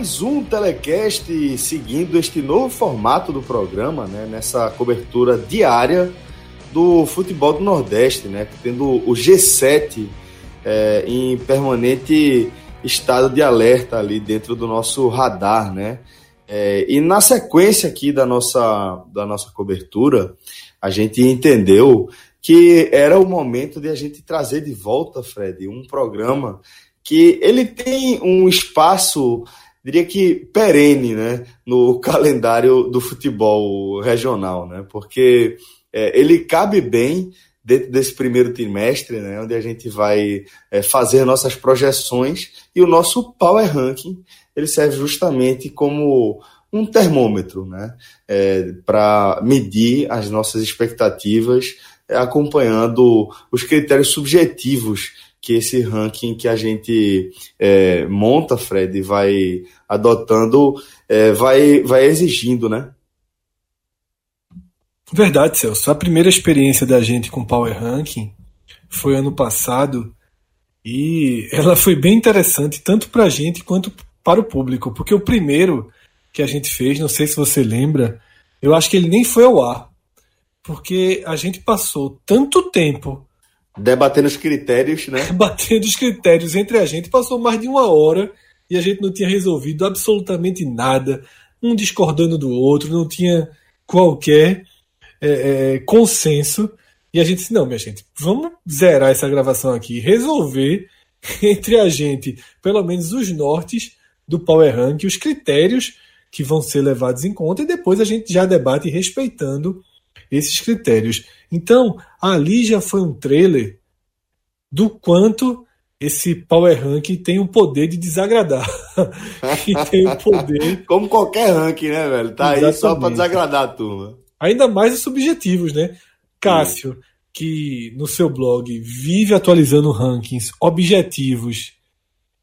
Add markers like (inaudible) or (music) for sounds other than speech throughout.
Mais um telecast, seguindo este novo formato do programa, né? Nessa cobertura diária do futebol do Nordeste, né? Tendo o G7 é, em permanente estado de alerta ali dentro do nosso radar, né? É, e na sequência aqui da nossa, da nossa cobertura, a gente entendeu que era o momento de a gente trazer de volta, Fred, um programa que ele tem um espaço, diria que perene, né, no (laughs) calendário do futebol regional, né, porque é, ele cabe bem dentro desse primeiro trimestre, né, onde a gente vai é, fazer nossas projeções e o nosso Power Ranking ele serve justamente como um termômetro, né, é, para medir as nossas expectativas, é, acompanhando os critérios subjetivos que esse ranking que a gente é, monta, Fred, vai adotando, é, vai, vai exigindo, né? Verdade, Celso. A primeira experiência da gente com Power Ranking foi ano passado e ela foi bem interessante tanto para a gente quanto para o público, porque o primeiro que a gente fez, não sei se você lembra, eu acho que ele nem foi ao ar, porque a gente passou tanto tempo debatendo os critérios, né? (laughs) Debatendo os critérios entre a gente, passou mais de uma hora e a gente não tinha resolvido absolutamente nada, um discordando do outro, não tinha qualquer é, é, consenso. E a gente disse: não, minha gente, vamos zerar essa gravação aqui, resolver (laughs) entre a gente, pelo menos os nortes do Power Rank, os critérios que vão ser levados em conta, e depois a gente já debate respeitando esses critérios. Então, ali já foi um trailer do quanto esse Power Rank tem o poder de desagradar. (laughs) e tem o poder. Como qualquer ranking, né, velho? Tá Exatamente. aí só para desagradar a turma. Ainda mais os subjetivos, né? Cássio, Sim. que no seu blog vive atualizando rankings objetivos,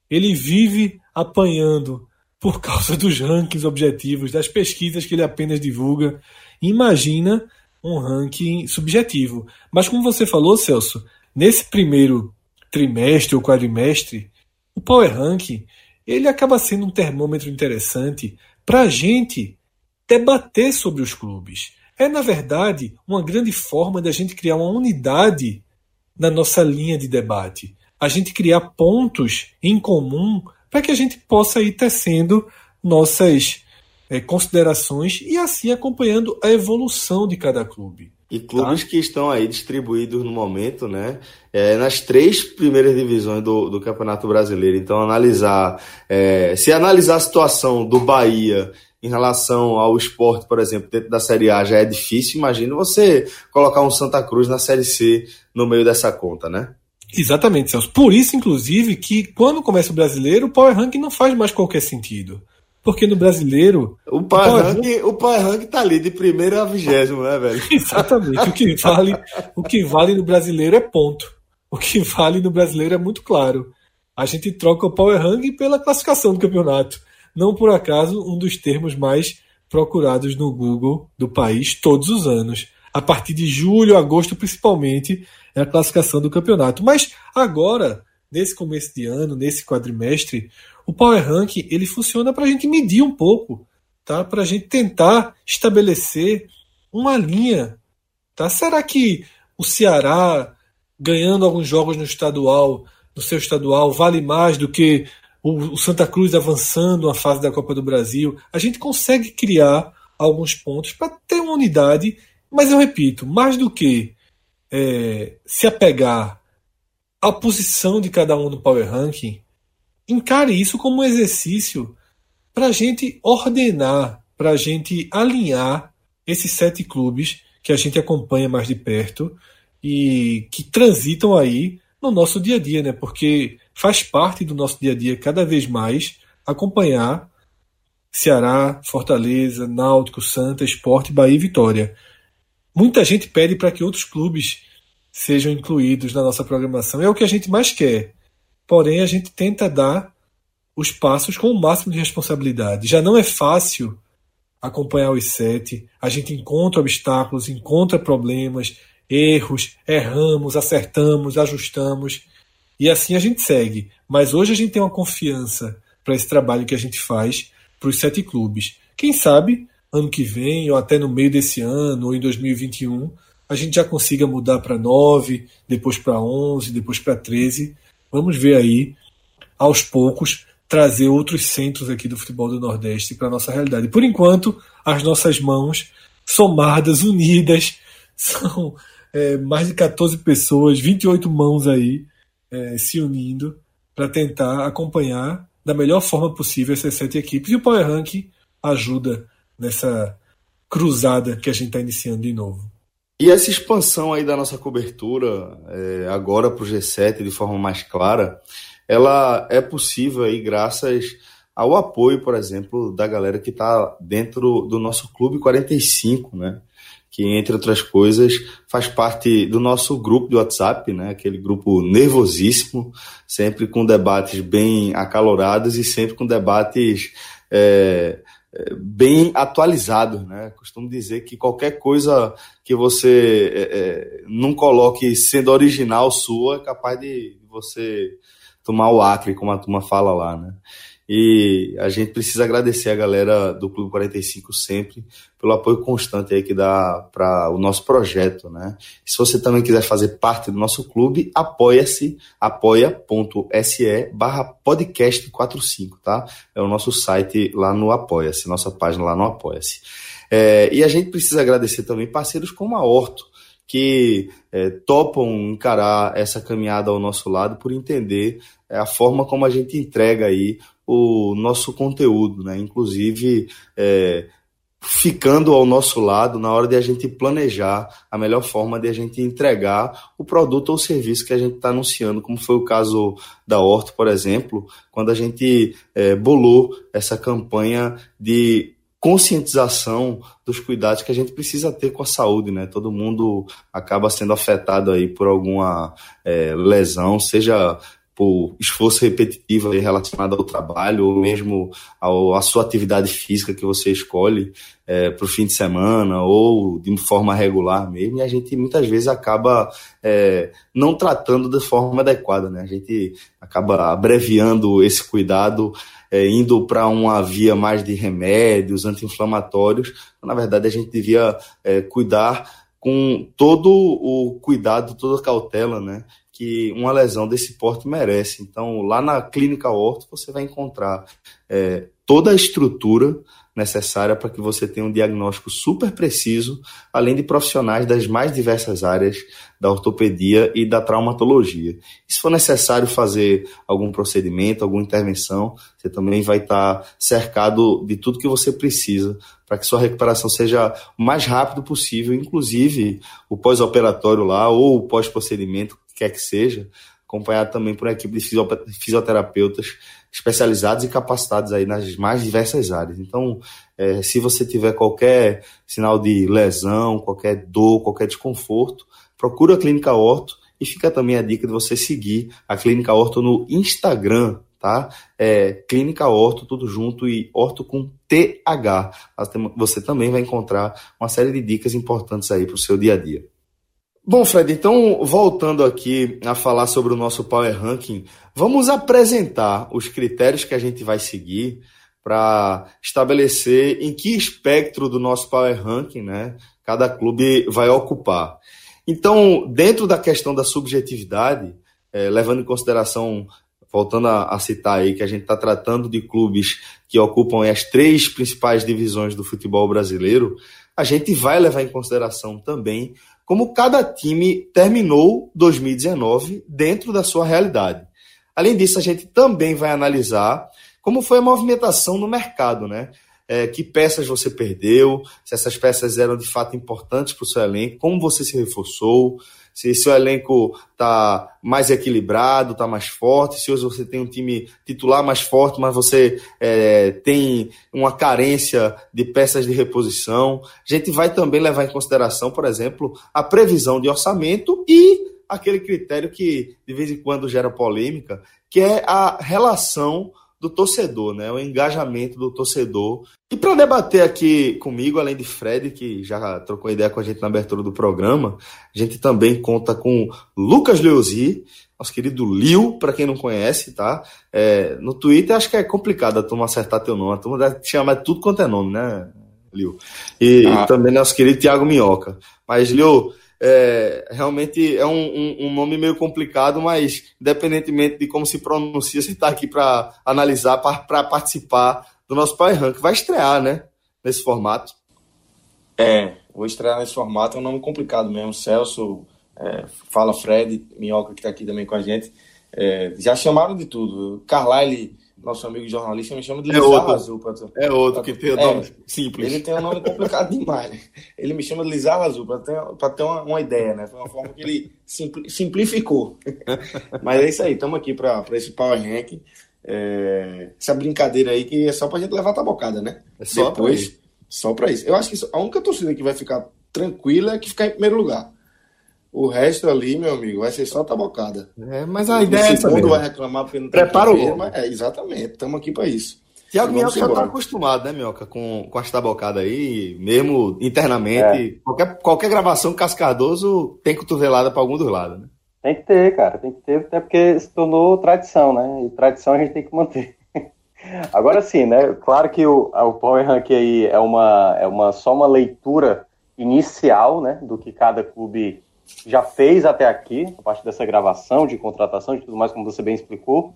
ele vive apanhando por causa dos rankings objetivos, das pesquisas que ele apenas divulga. Imagina um ranking subjetivo. Mas como você falou, Celso, nesse primeiro trimestre ou quadrimestre, o Power Ranking ele acaba sendo um termômetro interessante para a gente debater sobre os clubes é, na verdade, uma grande forma da gente criar uma unidade na nossa linha de debate. A gente criar pontos em comum para que a gente possa ir tecendo nossas é, considerações e assim acompanhando a evolução de cada clube. E clubes tá? que estão aí distribuídos no momento, né? É, nas três primeiras divisões do, do Campeonato Brasileiro. Então, analisar. É, se analisar a situação do Bahia em relação ao esporte, por exemplo, dentro da Série A já é difícil, imagina você colocar um Santa Cruz na Série C no meio dessa conta, né? Exatamente, Celso. Por isso, inclusive, que quando começa o brasileiro, o Power Ranking não faz mais qualquer sentido. Porque no brasileiro. O Power, o Power Ranking, o Ranking tá ali de primeiro a vigésimo, né, velho? (laughs) Exatamente. O que, vale, o que vale no brasileiro é ponto. O que vale no brasileiro é muito claro. A gente troca o Power Ranking pela classificação do campeonato. Não por acaso, um dos termos mais procurados no Google do país todos os anos. A partir de julho, agosto, principalmente, é a classificação do campeonato. Mas agora, nesse começo de ano, nesse quadrimestre, o Power Rank ele funciona para a gente medir um pouco, tá? Para a gente tentar estabelecer uma linha, tá? Será que o Ceará ganhando alguns jogos no estadual, no seu estadual, vale mais do que o Santa Cruz avançando a fase da Copa do Brasil, a gente consegue criar alguns pontos para ter uma unidade, mas eu repito, mais do que é, se apegar à posição de cada um no Power Ranking, encare isso como um exercício para a gente ordenar, para a gente alinhar esses sete clubes que a gente acompanha mais de perto e que transitam aí no nosso dia a dia, né? Porque faz parte do nosso dia a dia cada vez mais acompanhar Ceará, Fortaleza, Náutico, Santa, Esporte, Bahia e Vitória. Muita gente pede para que outros clubes sejam incluídos na nossa programação. É o que a gente mais quer. Porém, a gente tenta dar os passos com o máximo de responsabilidade. Já não é fácil acompanhar os sete. A gente encontra obstáculos, encontra problemas, erros, erramos, acertamos, ajustamos. E assim a gente segue. Mas hoje a gente tem uma confiança para esse trabalho que a gente faz para os sete clubes. Quem sabe, ano que vem, ou até no meio desse ano, ou em 2021, a gente já consiga mudar para nove, depois para onze, depois para treze. Vamos ver aí, aos poucos, trazer outros centros aqui do futebol do Nordeste para a nossa realidade. Por enquanto, as nossas mãos somadas, unidas, (laughs) são é, mais de 14 pessoas, 28 mãos aí é, se unindo para tentar acompanhar da melhor forma possível essas sete equipes. E o Power Rank ajuda nessa cruzada que a gente está iniciando de novo. E essa expansão aí da nossa cobertura, é, agora para o G7 de forma mais clara, ela é possível aí graças ao apoio, por exemplo, da galera que está dentro do nosso Clube 45, né? Que, entre outras coisas, faz parte do nosso grupo de WhatsApp, né? Aquele grupo nervosíssimo, sempre com debates bem acalorados e sempre com debates é, bem atualizados, né? Costumo dizer que qualquer coisa que você é, é, não coloque sendo original sua é capaz de você tomar o acre, como a turma fala lá, né? E a gente precisa agradecer a galera do Clube 45 sempre pelo apoio constante aí que dá para o nosso projeto, né? E se você também quiser fazer parte do nosso clube, apoia-se, apoia.se barra podcast 45, tá? É o nosso site lá no Apoia-se, nossa página lá no Apoia-se. É, e a gente precisa agradecer também parceiros como a Horto, que é, topam encarar essa caminhada ao nosso lado por entender é, a forma como a gente entrega aí o nosso conteúdo, né? Inclusive é, ficando ao nosso lado na hora de a gente planejar a melhor forma de a gente entregar o produto ou serviço que a gente está anunciando, como foi o caso da Horto, por exemplo, quando a gente é, bolou essa campanha de conscientização dos cuidados que a gente precisa ter com a saúde, né? Todo mundo acaba sendo afetado aí por alguma é, lesão, seja por esforço repetitivo relacionado ao trabalho ou mesmo ao, à sua atividade física que você escolhe é, para o fim de semana ou de forma regular mesmo, e a gente muitas vezes acaba é, não tratando de forma adequada, né? A gente acaba abreviando esse cuidado, é, indo para uma via mais de remédios, anti-inflamatórios, na verdade a gente devia é, cuidar com todo o cuidado, toda a cautela, né? que uma lesão desse porte merece. Então, lá na Clínica Horto, você vai encontrar é, toda a estrutura necessária para que você tenha um diagnóstico super preciso, além de profissionais das mais diversas áreas da ortopedia e da traumatologia. E se for necessário fazer algum procedimento, alguma intervenção, você também vai estar cercado de tudo que você precisa para que sua recuperação seja o mais rápido possível, inclusive o pós-operatório lá ou o pós-procedimento quer que seja, acompanhado também por uma equipe de fisioterapeutas especializados e capacitados aí nas mais diversas áreas. Então, é, se você tiver qualquer sinal de lesão, qualquer dor, qualquer desconforto, procura a Clínica Orto e fica também a dica de você seguir a Clínica Orto no Instagram, tá? É, Clínica Orto, tudo junto e Orto com TH. Você também vai encontrar uma série de dicas importantes aí para o seu dia a dia. Bom, Fred, então voltando aqui a falar sobre o nosso Power Ranking, vamos apresentar os critérios que a gente vai seguir para estabelecer em que espectro do nosso Power Ranking né, cada clube vai ocupar. Então, dentro da questão da subjetividade, é, levando em consideração, voltando a, a, citar aí, que a gente está tratando de clubes que ocupam as três principais divisões do futebol brasileiro, a gente vai levar em consideração também como cada time terminou 2019 dentro da sua realidade. Além disso, a gente também vai analisar como foi a movimentação no mercado, né? É, que peças você perdeu, se essas peças eram de fato importantes para o seu elenco, como você se reforçou, se seu elenco está mais equilibrado, está mais forte, se hoje você tem um time titular mais forte, mas você é, tem uma carência de peças de reposição. A gente vai também levar em consideração, por exemplo, a previsão de orçamento e aquele critério que de vez em quando gera polêmica, que é a relação do torcedor, né? O engajamento do torcedor. E para debater aqui comigo, além de Fred, que já trocou ideia com a gente na abertura do programa, a gente também conta com Lucas Leuzi, nosso querido Liu, para quem não conhece, tá? É, no Twitter acho que é complicado a turma acertar teu nome, a turma deve te chamar de tudo quanto é nome, né, Liu? E, ah. e também nosso querido Tiago Minhoca. Mas, Liu, é, realmente é um, um, um, nome meio complicado, mas independentemente de como se pronuncia, você está aqui para analisar, para participar do nosso Power Rank. Vai estrear, né? Nesse formato. É, vou estrear nesse formato, é um nome complicado mesmo. Celso, é, fala Fred, Minhoca, que está aqui também com a gente. É, já chamaram de tudo. Carlyle, nosso amigo jornalista, me chama de é Azul. Pra, é outro que tem o nome é, simples. Ele tem um nome complicado demais. Ele me chama de Lizarra Azul, para ter, pra ter uma, uma, ideia, né? Foi uma forma que ele simplificou. (laughs) Mas é isso aí, estamos aqui para esse Power Rank. É, essa brincadeira aí que é só pra gente levar a tabocada, né? É só Depois, pra só pra isso. Eu acho que a única torcida que vai ficar tranquila é que ficar em primeiro lugar. O resto ali, meu amigo, vai ser só tabocada. É, mas a ideia é essa mesmo. vai reclamar porque não tem Prepara o gol. É, exatamente, estamos aqui para isso. Tiago Minhoca já tá acostumado, né, Minhoca, com, com as tabocadas aí, mesmo internamente. É. Qualquer, qualquer gravação com Cascardoso tem cotovelada para algum dos lados, né? Tem que ter, cara, tem que ter, até porque se tornou tradição, né? E tradição a gente tem que manter. (laughs) Agora sim, né? Claro que o, o Power Rank aí é uma, é uma só uma leitura inicial, né? Do que cada clube já fez até aqui, a partir dessa gravação de contratação e tudo mais, como você bem explicou.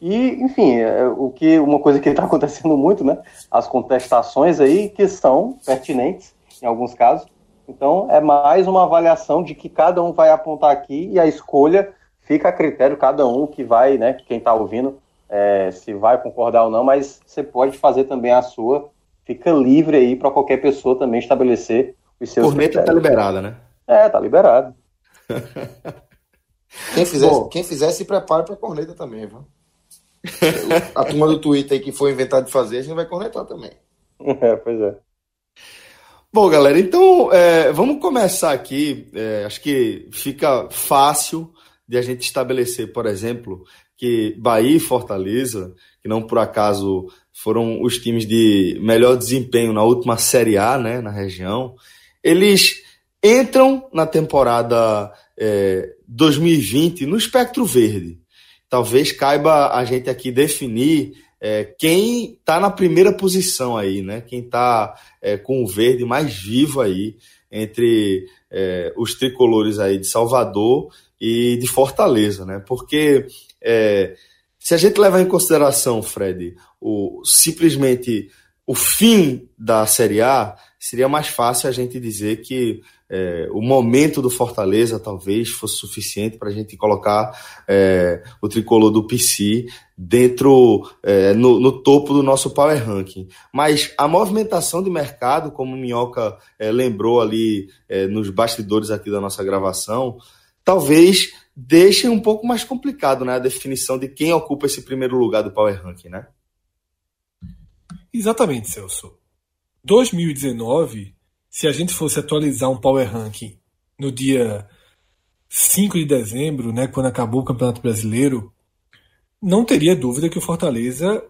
E, enfim, é, o que uma coisa que está (laughs) acontecendo muito, né? As contestações aí que são pertinentes em alguns casos. Então, é mais uma avaliação de que cada um vai apontar aqui e a escolha fica a critério cada um que vai, né? Quem está ouvindo, é, se vai concordar ou não, mas você pode fazer também a sua. Fica livre aí para qualquer pessoa também estabelecer os seus. Corneta está liberada, né? É, tá liberado. (laughs) quem, fizer, quem fizer, se prepare para corneta também, viu? A turma do Twitter aí que foi inventar de fazer, a gente vai cornetar também. É, pois é. Bom, galera, então é, vamos começar aqui. É, acho que fica fácil de a gente estabelecer, por exemplo, que Bahia e Fortaleza, que não por acaso foram os times de melhor desempenho na última Série A, né, na região, eles entram na temporada é, 2020 no espectro verde. Talvez caiba a gente aqui definir é, quem está na primeira posição aí, né? Quem está é, com o verde mais vivo aí entre é, os tricolores aí de Salvador e de Fortaleza, né? Porque é, se a gente levar em consideração, Fred, o, simplesmente o fim da Série A, seria mais fácil a gente dizer que é, o momento do Fortaleza talvez fosse suficiente para a gente colocar é, o tricolor do PC dentro é, no, no, topo do nosso power ranking. Mas a movimentação de mercado, como o Minhoca é, lembrou ali é, nos bastidores aqui da nossa gravação, talvez deixe um pouco mais complicado né, a definição de quem ocupa esse primeiro lugar do power ranking, né? Exatamente, Celso. 2019 se a gente fosse atualizar um Power Ranking no dia 5 de dezembro, né, quando acabou o Campeonato Brasileiro, não teria dúvida que o Fortaleza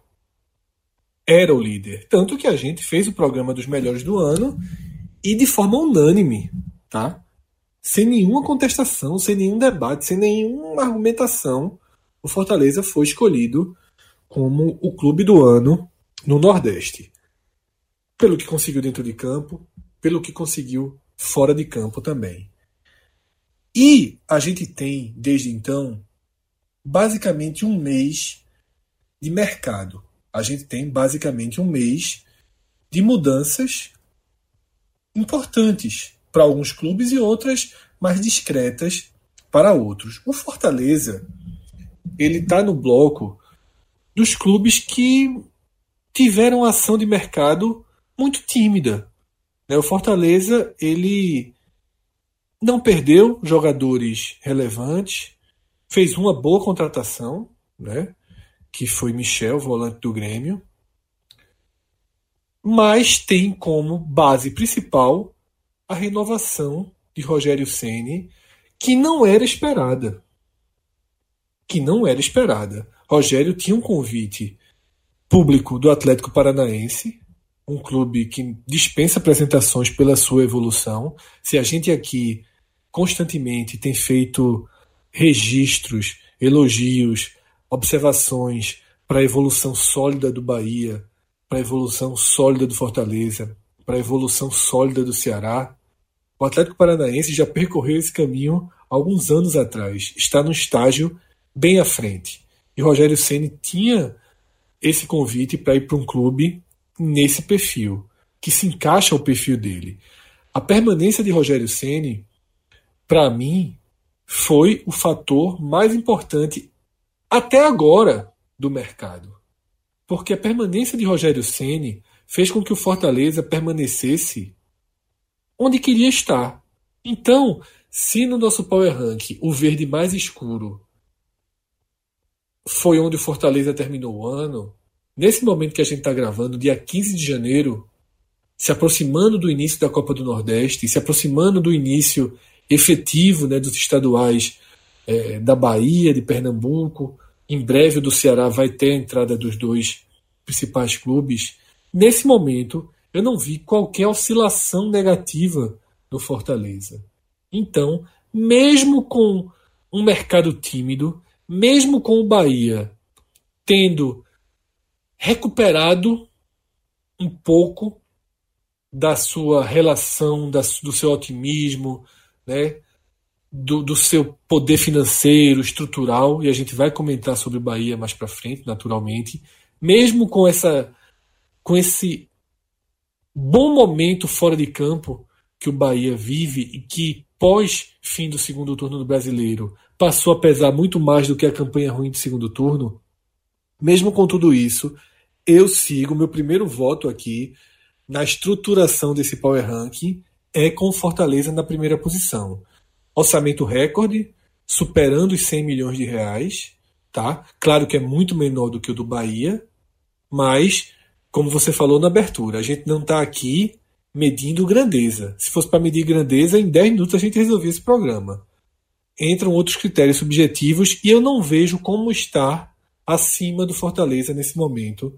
era o líder. Tanto que a gente fez o programa dos melhores do ano e de forma unânime, tá? Sem nenhuma contestação, sem nenhum debate, sem nenhuma argumentação, o Fortaleza foi escolhido como o clube do ano no Nordeste. Pelo que conseguiu dentro de campo, pelo que conseguiu fora de campo também. E a gente tem, desde então, basicamente um mês de mercado. A gente tem basicamente um mês de mudanças importantes para alguns clubes e outras mais discretas para outros. O Fortaleza ele está no bloco dos clubes que tiveram ação de mercado muito tímida. Né, o Fortaleza ele não perdeu jogadores relevantes, fez uma boa contratação, né, que foi Michel, volante do Grêmio, mas tem como base principal a renovação de Rogério Ceni, que não era esperada. Que não era esperada. Rogério tinha um convite público do Atlético Paranaense, um clube que dispensa apresentações pela sua evolução. Se a gente aqui constantemente tem feito registros elogios, observações para a evolução sólida do Bahia, para a evolução sólida do Fortaleza, para a evolução sólida do Ceará. O Atlético Paranaense já percorreu esse caminho alguns anos atrás, está no estágio bem à frente. E Rogério Ceni tinha esse convite para ir para um clube nesse perfil, que se encaixa ao perfil dele. A permanência de Rogério Ceni, para mim, foi o fator mais importante até agora do mercado. Porque a permanência de Rogério Ceni fez com que o Fortaleza permanecesse onde queria estar. Então, se no nosso Power Rank o verde mais escuro foi onde o Fortaleza terminou o ano, nesse momento que a gente está gravando, dia 15 de janeiro, se aproximando do início da Copa do Nordeste, se aproximando do início efetivo né, dos estaduais é, da Bahia, de Pernambuco, em breve o do Ceará vai ter a entrada dos dois principais clubes. Nesse momento, eu não vi qualquer oscilação negativa no Fortaleza. Então, mesmo com um mercado tímido, mesmo com o Bahia tendo recuperado um pouco da sua relação, da, do seu otimismo, né, do, do, seu poder financeiro, estrutural, e a gente vai comentar sobre Bahia mais para frente, naturalmente, mesmo com essa com esse bom momento fora de campo que o Bahia vive e que pós fim do segundo turno do Brasileiro passou a pesar muito mais do que a campanha ruim do segundo turno, mesmo com tudo isso, eu sigo meu primeiro voto aqui na estruturação desse Power Ranking é com Fortaleza na primeira posição. Orçamento recorde, superando os 100 milhões de reais, tá? Claro que é muito menor do que o do Bahia, mas como você falou na abertura, a gente não está aqui medindo grandeza. Se fosse para medir grandeza, em 10 minutos a gente resolvia esse programa. Entram outros critérios subjetivos e eu não vejo como estar acima do Fortaleza nesse momento.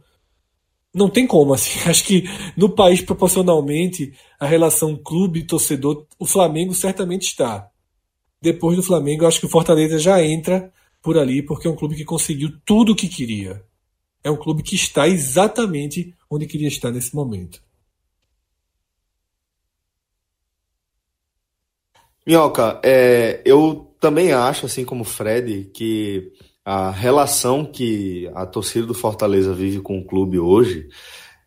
Não tem como, assim. (laughs) Acho que no país, proporcionalmente, a relação clube-torcedor, o Flamengo certamente está. Depois do Flamengo, acho que o Fortaleza já entra por ali, porque é um clube que conseguiu tudo o que queria. É um clube que está exatamente onde queria estar nesse momento. Minhoca, é, eu também acho, assim como o Fred, que a relação que a torcida do Fortaleza vive com o clube hoje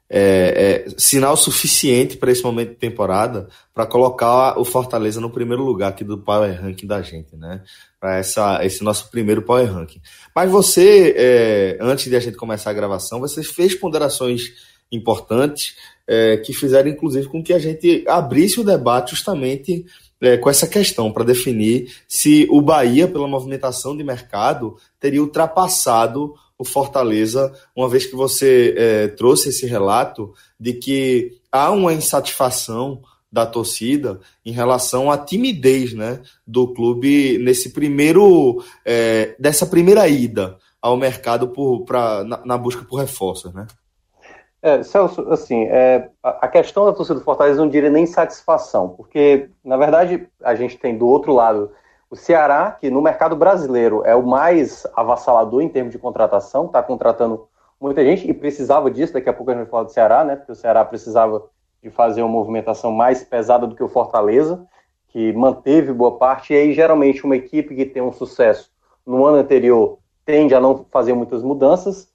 é, é sinal suficiente para esse momento de temporada para colocar o Fortaleza no primeiro lugar aqui do Power Ranking da gente, né? Para esse nosso primeiro Power Ranking. Mas você, é, antes de a gente começar a gravação, você fez ponderações importantes é, que fizeram, inclusive, com que a gente abrisse o debate justamente é, com essa questão para definir se o Bahia, pela movimentação de mercado, teria ultrapassado o Fortaleza, uma vez que você é, trouxe esse relato de que há uma insatisfação da torcida em relação à timidez né, do clube nesse primeiro é, dessa primeira ida ao mercado por, pra, na, na busca por reforços, né? É, Celso, assim, é, a questão da torcida do Fortaleza não diria nem satisfação, porque, na verdade, a gente tem do outro lado o Ceará, que no mercado brasileiro é o mais avassalador em termos de contratação, está contratando muita gente e precisava disso, daqui a pouco a gente vai falar do Ceará, né, porque o Ceará precisava de fazer uma movimentação mais pesada do que o Fortaleza, que manteve boa parte, e aí geralmente uma equipe que tem um sucesso no ano anterior tende a não fazer muitas mudanças,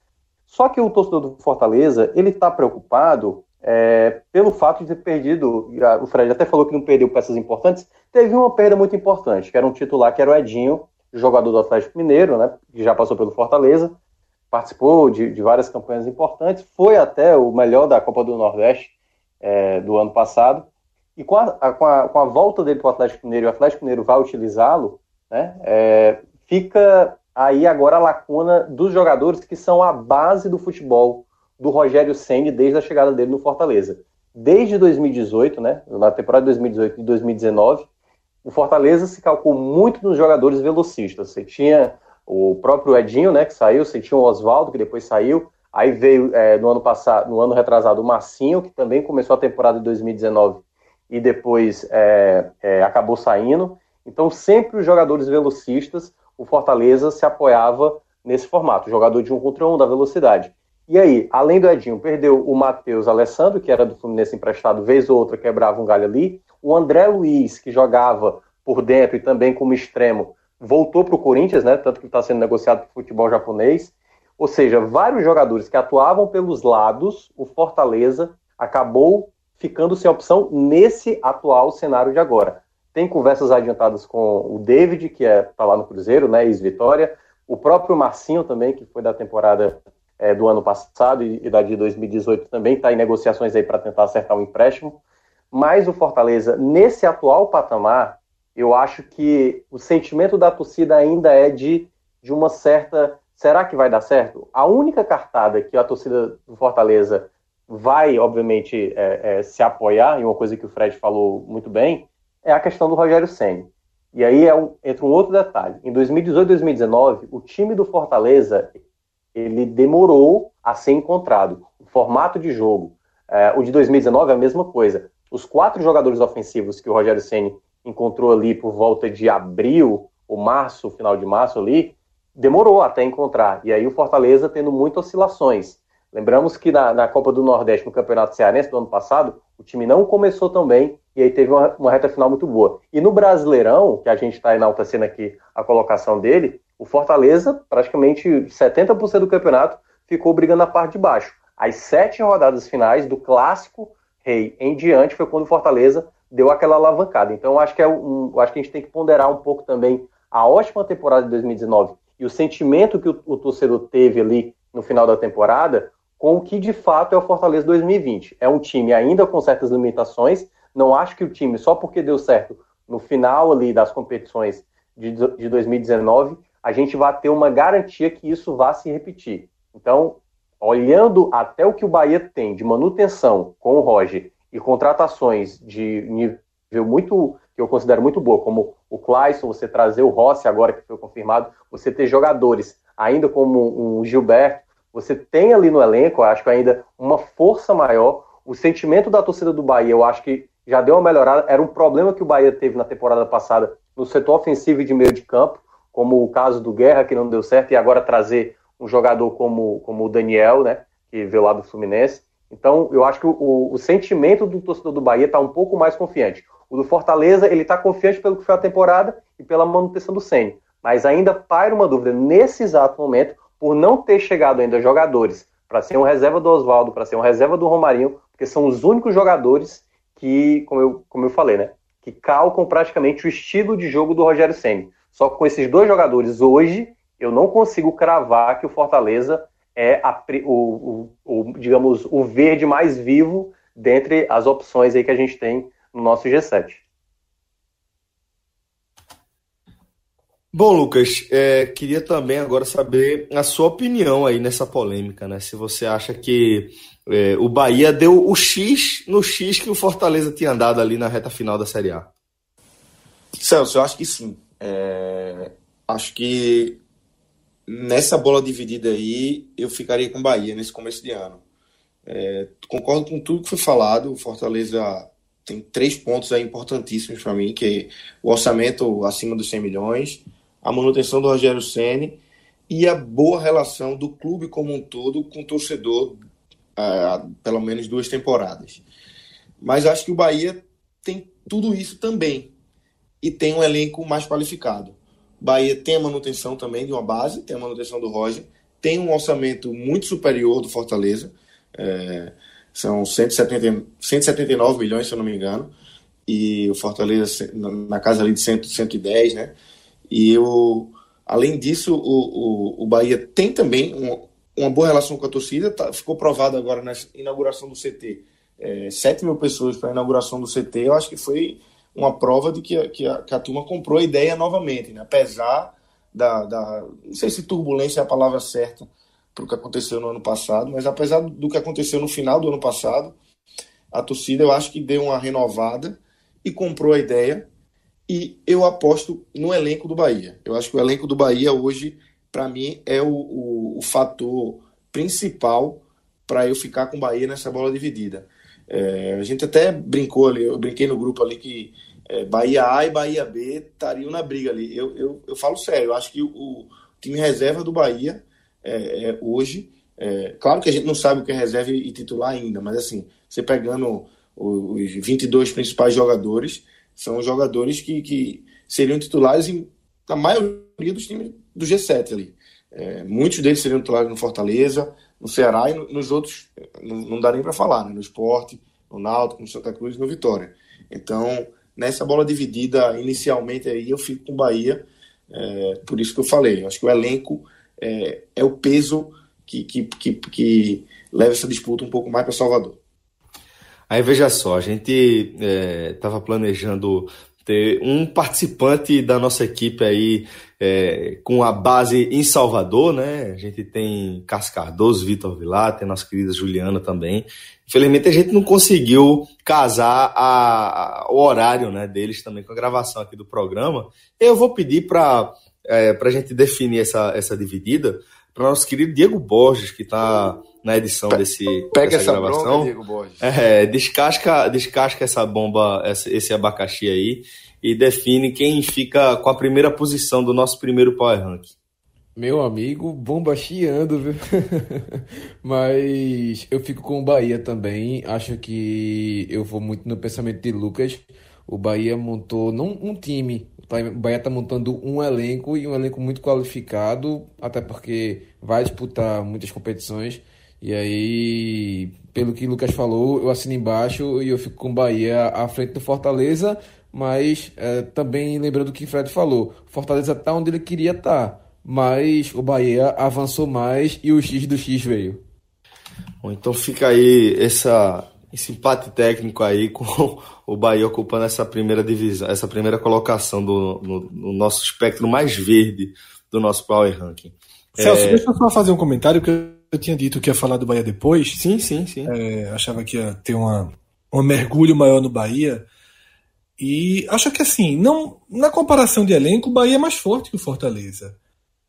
só que o torcedor do Fortaleza, ele está preocupado é, pelo fato de ter perdido, o Fred até falou que não perdeu peças importantes, teve uma perda muito importante, que era um titular, que era o Edinho, jogador do Atlético Mineiro, né, que já passou pelo Fortaleza, participou de, de várias campanhas importantes, foi até o melhor da Copa do Nordeste é, do ano passado, e com a, com a, com a volta dele para o Atlético Mineiro, o Atlético Mineiro vai utilizá-lo, né, é, fica aí agora a lacuna dos jogadores que são a base do futebol do Rogério Ceni desde a chegada dele no Fortaleza. Desde 2018, né, na temporada de 2018 e 2019, o Fortaleza se calcou muito nos jogadores velocistas. Você tinha o próprio Edinho, né, que saiu, você tinha o Oswaldo, que depois saiu, aí veio é, no ano passado, no ano retrasado, o Massinho, que também começou a temporada de 2019 e depois é, é, acabou saindo. Então, sempre os jogadores velocistas, o Fortaleza se apoiava nesse formato, jogador de um contra um, da velocidade. E aí, além do Edinho, perdeu o Matheus Alessandro, que era do Fluminense emprestado, vez ou outra quebrava um galho ali. O André Luiz, que jogava por dentro e também como extremo, voltou para o Corinthians, né? Tanto que está sendo negociado para o futebol japonês. Ou seja, vários jogadores que atuavam pelos lados, o Fortaleza acabou ficando sem opção nesse atual cenário de agora. Tem conversas adiantadas com o David, que é, tá lá no Cruzeiro, né? Ex-Vitória. O próprio Marcinho também, que foi da temporada é, do ano passado e, e da de 2018 também está em negociações aí para tentar acertar um empréstimo. Mas o Fortaleza, nesse atual patamar, eu acho que o sentimento da torcida ainda é de, de uma certa. Será que vai dar certo? A única cartada que a torcida do Fortaleza vai, obviamente, é, é, se apoiar, em uma coisa que o Fred falou muito bem, é a questão do Rogério Senni. E aí é um, entra um outro detalhe. Em 2018 e 2019, o time do Fortaleza ele demorou a ser encontrado. O formato de jogo, é, o de 2019 é a mesma coisa. Os quatro jogadores ofensivos que o Rogério Ceni encontrou ali por volta de abril, ou março, final de março ali, demorou até encontrar. E aí o Fortaleza tendo muitas oscilações. Lembramos que na, na, Copa do Nordeste, no Campeonato Cearense do ano passado, o time não começou tão bem e aí teve uma, uma reta final muito boa. E no Brasileirão, que a gente está enaltecendo aqui a colocação dele, o Fortaleza, praticamente 70% do campeonato, ficou brigando na parte de baixo. As sete rodadas finais do clássico rei em diante foi quando o Fortaleza deu aquela alavancada. Então, acho que, é um, acho que a gente tem que ponderar um pouco também a ótima temporada de 2019 e o sentimento que o, o torcedor teve ali no final da temporada com o que de fato é o Fortaleza 2020. É um time ainda com certas limitações. Não acho que o time, só porque deu certo no final ali das competições de, de 2019, a gente vai ter uma garantia que isso vá se repetir. Então, olhando até o que o Bahia tem de manutenção com o Roger e contratações de nível muito, que eu considero muito boa, como o Clayson, você trazer o Rossi agora que foi confirmado, você ter jogadores ainda como um Gilberto, você tem ali no elenco, acho que ainda uma força maior. O sentimento da torcida do Bahia, eu acho que já deu uma melhorada. Era um problema que o Bahia teve na temporada passada no setor ofensivo e de meio de campo como o caso do Guerra, que não deu certo, e agora trazer um jogador como, como o Daniel, né, que veio lá do Fluminense. Então, eu acho que o, o sentimento do torcedor do Bahia está um pouco mais confiante. O do Fortaleza, ele está confiante pelo que foi a temporada e pela manutenção do Sene. Mas ainda paira uma dúvida nesse exato momento, por não ter chegado ainda jogadores para ser um reserva do Oswaldo, para ser um reserva do Romarinho, porque são os únicos jogadores que, como eu, como eu falei, né, que calcam praticamente o estilo de jogo do Rogério Senni. Só que com esses dois jogadores hoje, eu não consigo cravar que o Fortaleza é a, o, o, o, digamos, o verde mais vivo dentre as opções aí que a gente tem no nosso G7. Bom, Lucas, é, queria também agora saber a sua opinião aí nessa polêmica, né? Se você acha que é, o Bahia deu o X no X que o Fortaleza tinha dado ali na reta final da Série A. Celso, eu acho que sim. É, acho que nessa bola dividida aí eu ficaria com o Bahia nesse começo de ano. É, concordo com tudo que foi falado. O Fortaleza tem três pontos aí importantíssimos para mim, que é o orçamento acima dos 100 milhões, a manutenção do Rogério Ceni e a boa relação do clube como um todo com o torcedor há pelo menos duas temporadas. Mas acho que o Bahia tem tudo isso também e tem um elenco mais qualificado. Bahia tem a manutenção também de uma base, tem a manutenção do Roger, tem um orçamento muito superior do Fortaleza, é, são 170, 179 milhões, se eu não me engano, e o Fortaleza na casa ali de 100, 110, né? E o, além disso, o, o, o Bahia tem também um, uma boa relação com a torcida, tá, ficou provado agora na inauguração do CT. É, 7 mil pessoas para a inauguração do CT, eu acho que foi uma prova de que, que, a, que a turma comprou a ideia novamente, né? apesar da, da. Não sei se turbulência é a palavra certa para o que aconteceu no ano passado, mas apesar do que aconteceu no final do ano passado, a torcida eu acho que deu uma renovada e comprou a ideia. E eu aposto no elenco do Bahia. Eu acho que o elenco do Bahia hoje, para mim, é o, o, o fator principal para eu ficar com o Bahia nessa bola dividida. É, a gente até brincou ali, eu brinquei no grupo ali que é, Bahia A e Bahia B estariam na briga ali. Eu, eu, eu falo sério, eu acho que o, o time reserva do Bahia é, é, hoje, é, claro que a gente não sabe o que é reserva e titular ainda, mas assim, você pegando os 22 principais jogadores, são jogadores que, que seriam titulares em, na maioria dos times do G7 ali. É, muitos deles seriam titulares no Fortaleza, no Ceará e no, nos outros, não, não dá nem para falar, né? no Esporte, no Náutico, no Santa Cruz e no Vitória. Então, nessa bola dividida inicialmente aí, eu fico com o Bahia, é, por isso que eu falei. Acho que o elenco é, é o peso que, que, que, que, leva essa disputa um pouco mais para Salvador. Aí veja só, a gente estava é, planejando ter um participante da nossa equipe aí é, com a base em Salvador, né? A gente tem Cássio Cardoso, Vitor Vilar, tem nossa querida Juliana também. Infelizmente a gente não conseguiu casar a, a, o horário né, deles também com a gravação aqui do programa. Eu vou pedir para é, a gente definir essa, essa dividida para nosso querido Diego Borges, que está na edição desse Pega essa gravação. Bronca, Diego Borges. É, descasca, descasca essa bomba, esse abacaxi aí e define quem fica com a primeira posição do nosso primeiro Power Rank. Meu amigo, bomba chiando, viu? (laughs) Mas eu fico com o Bahia também. Acho que eu vou muito no pensamento de Lucas. O Bahia montou não um time, o Bahia está montando um elenco e um elenco muito qualificado, até porque vai disputar muitas competições. E aí, pelo que o Lucas falou, eu assino embaixo e eu fico com o Bahia à frente do Fortaleza, mas é, também lembrando o que o Fred falou, Fortaleza está onde ele queria estar, tá, mas o Bahia avançou mais e o X do X veio. Bom, então fica aí essa, esse empate técnico aí (laughs) com o Bahia ocupando essa primeira divisão, essa primeira colocação do, no, no nosso espectro mais verde do nosso Power Ranking. Celso, é... deixa eu só fazer um comentário que eu tinha dito que ia falar do Bahia depois. Sim, sim, sim. É, achava que ia ter uma, um mergulho maior no Bahia. E acho que assim, não na comparação de elenco, o Bahia é mais forte que o Fortaleza.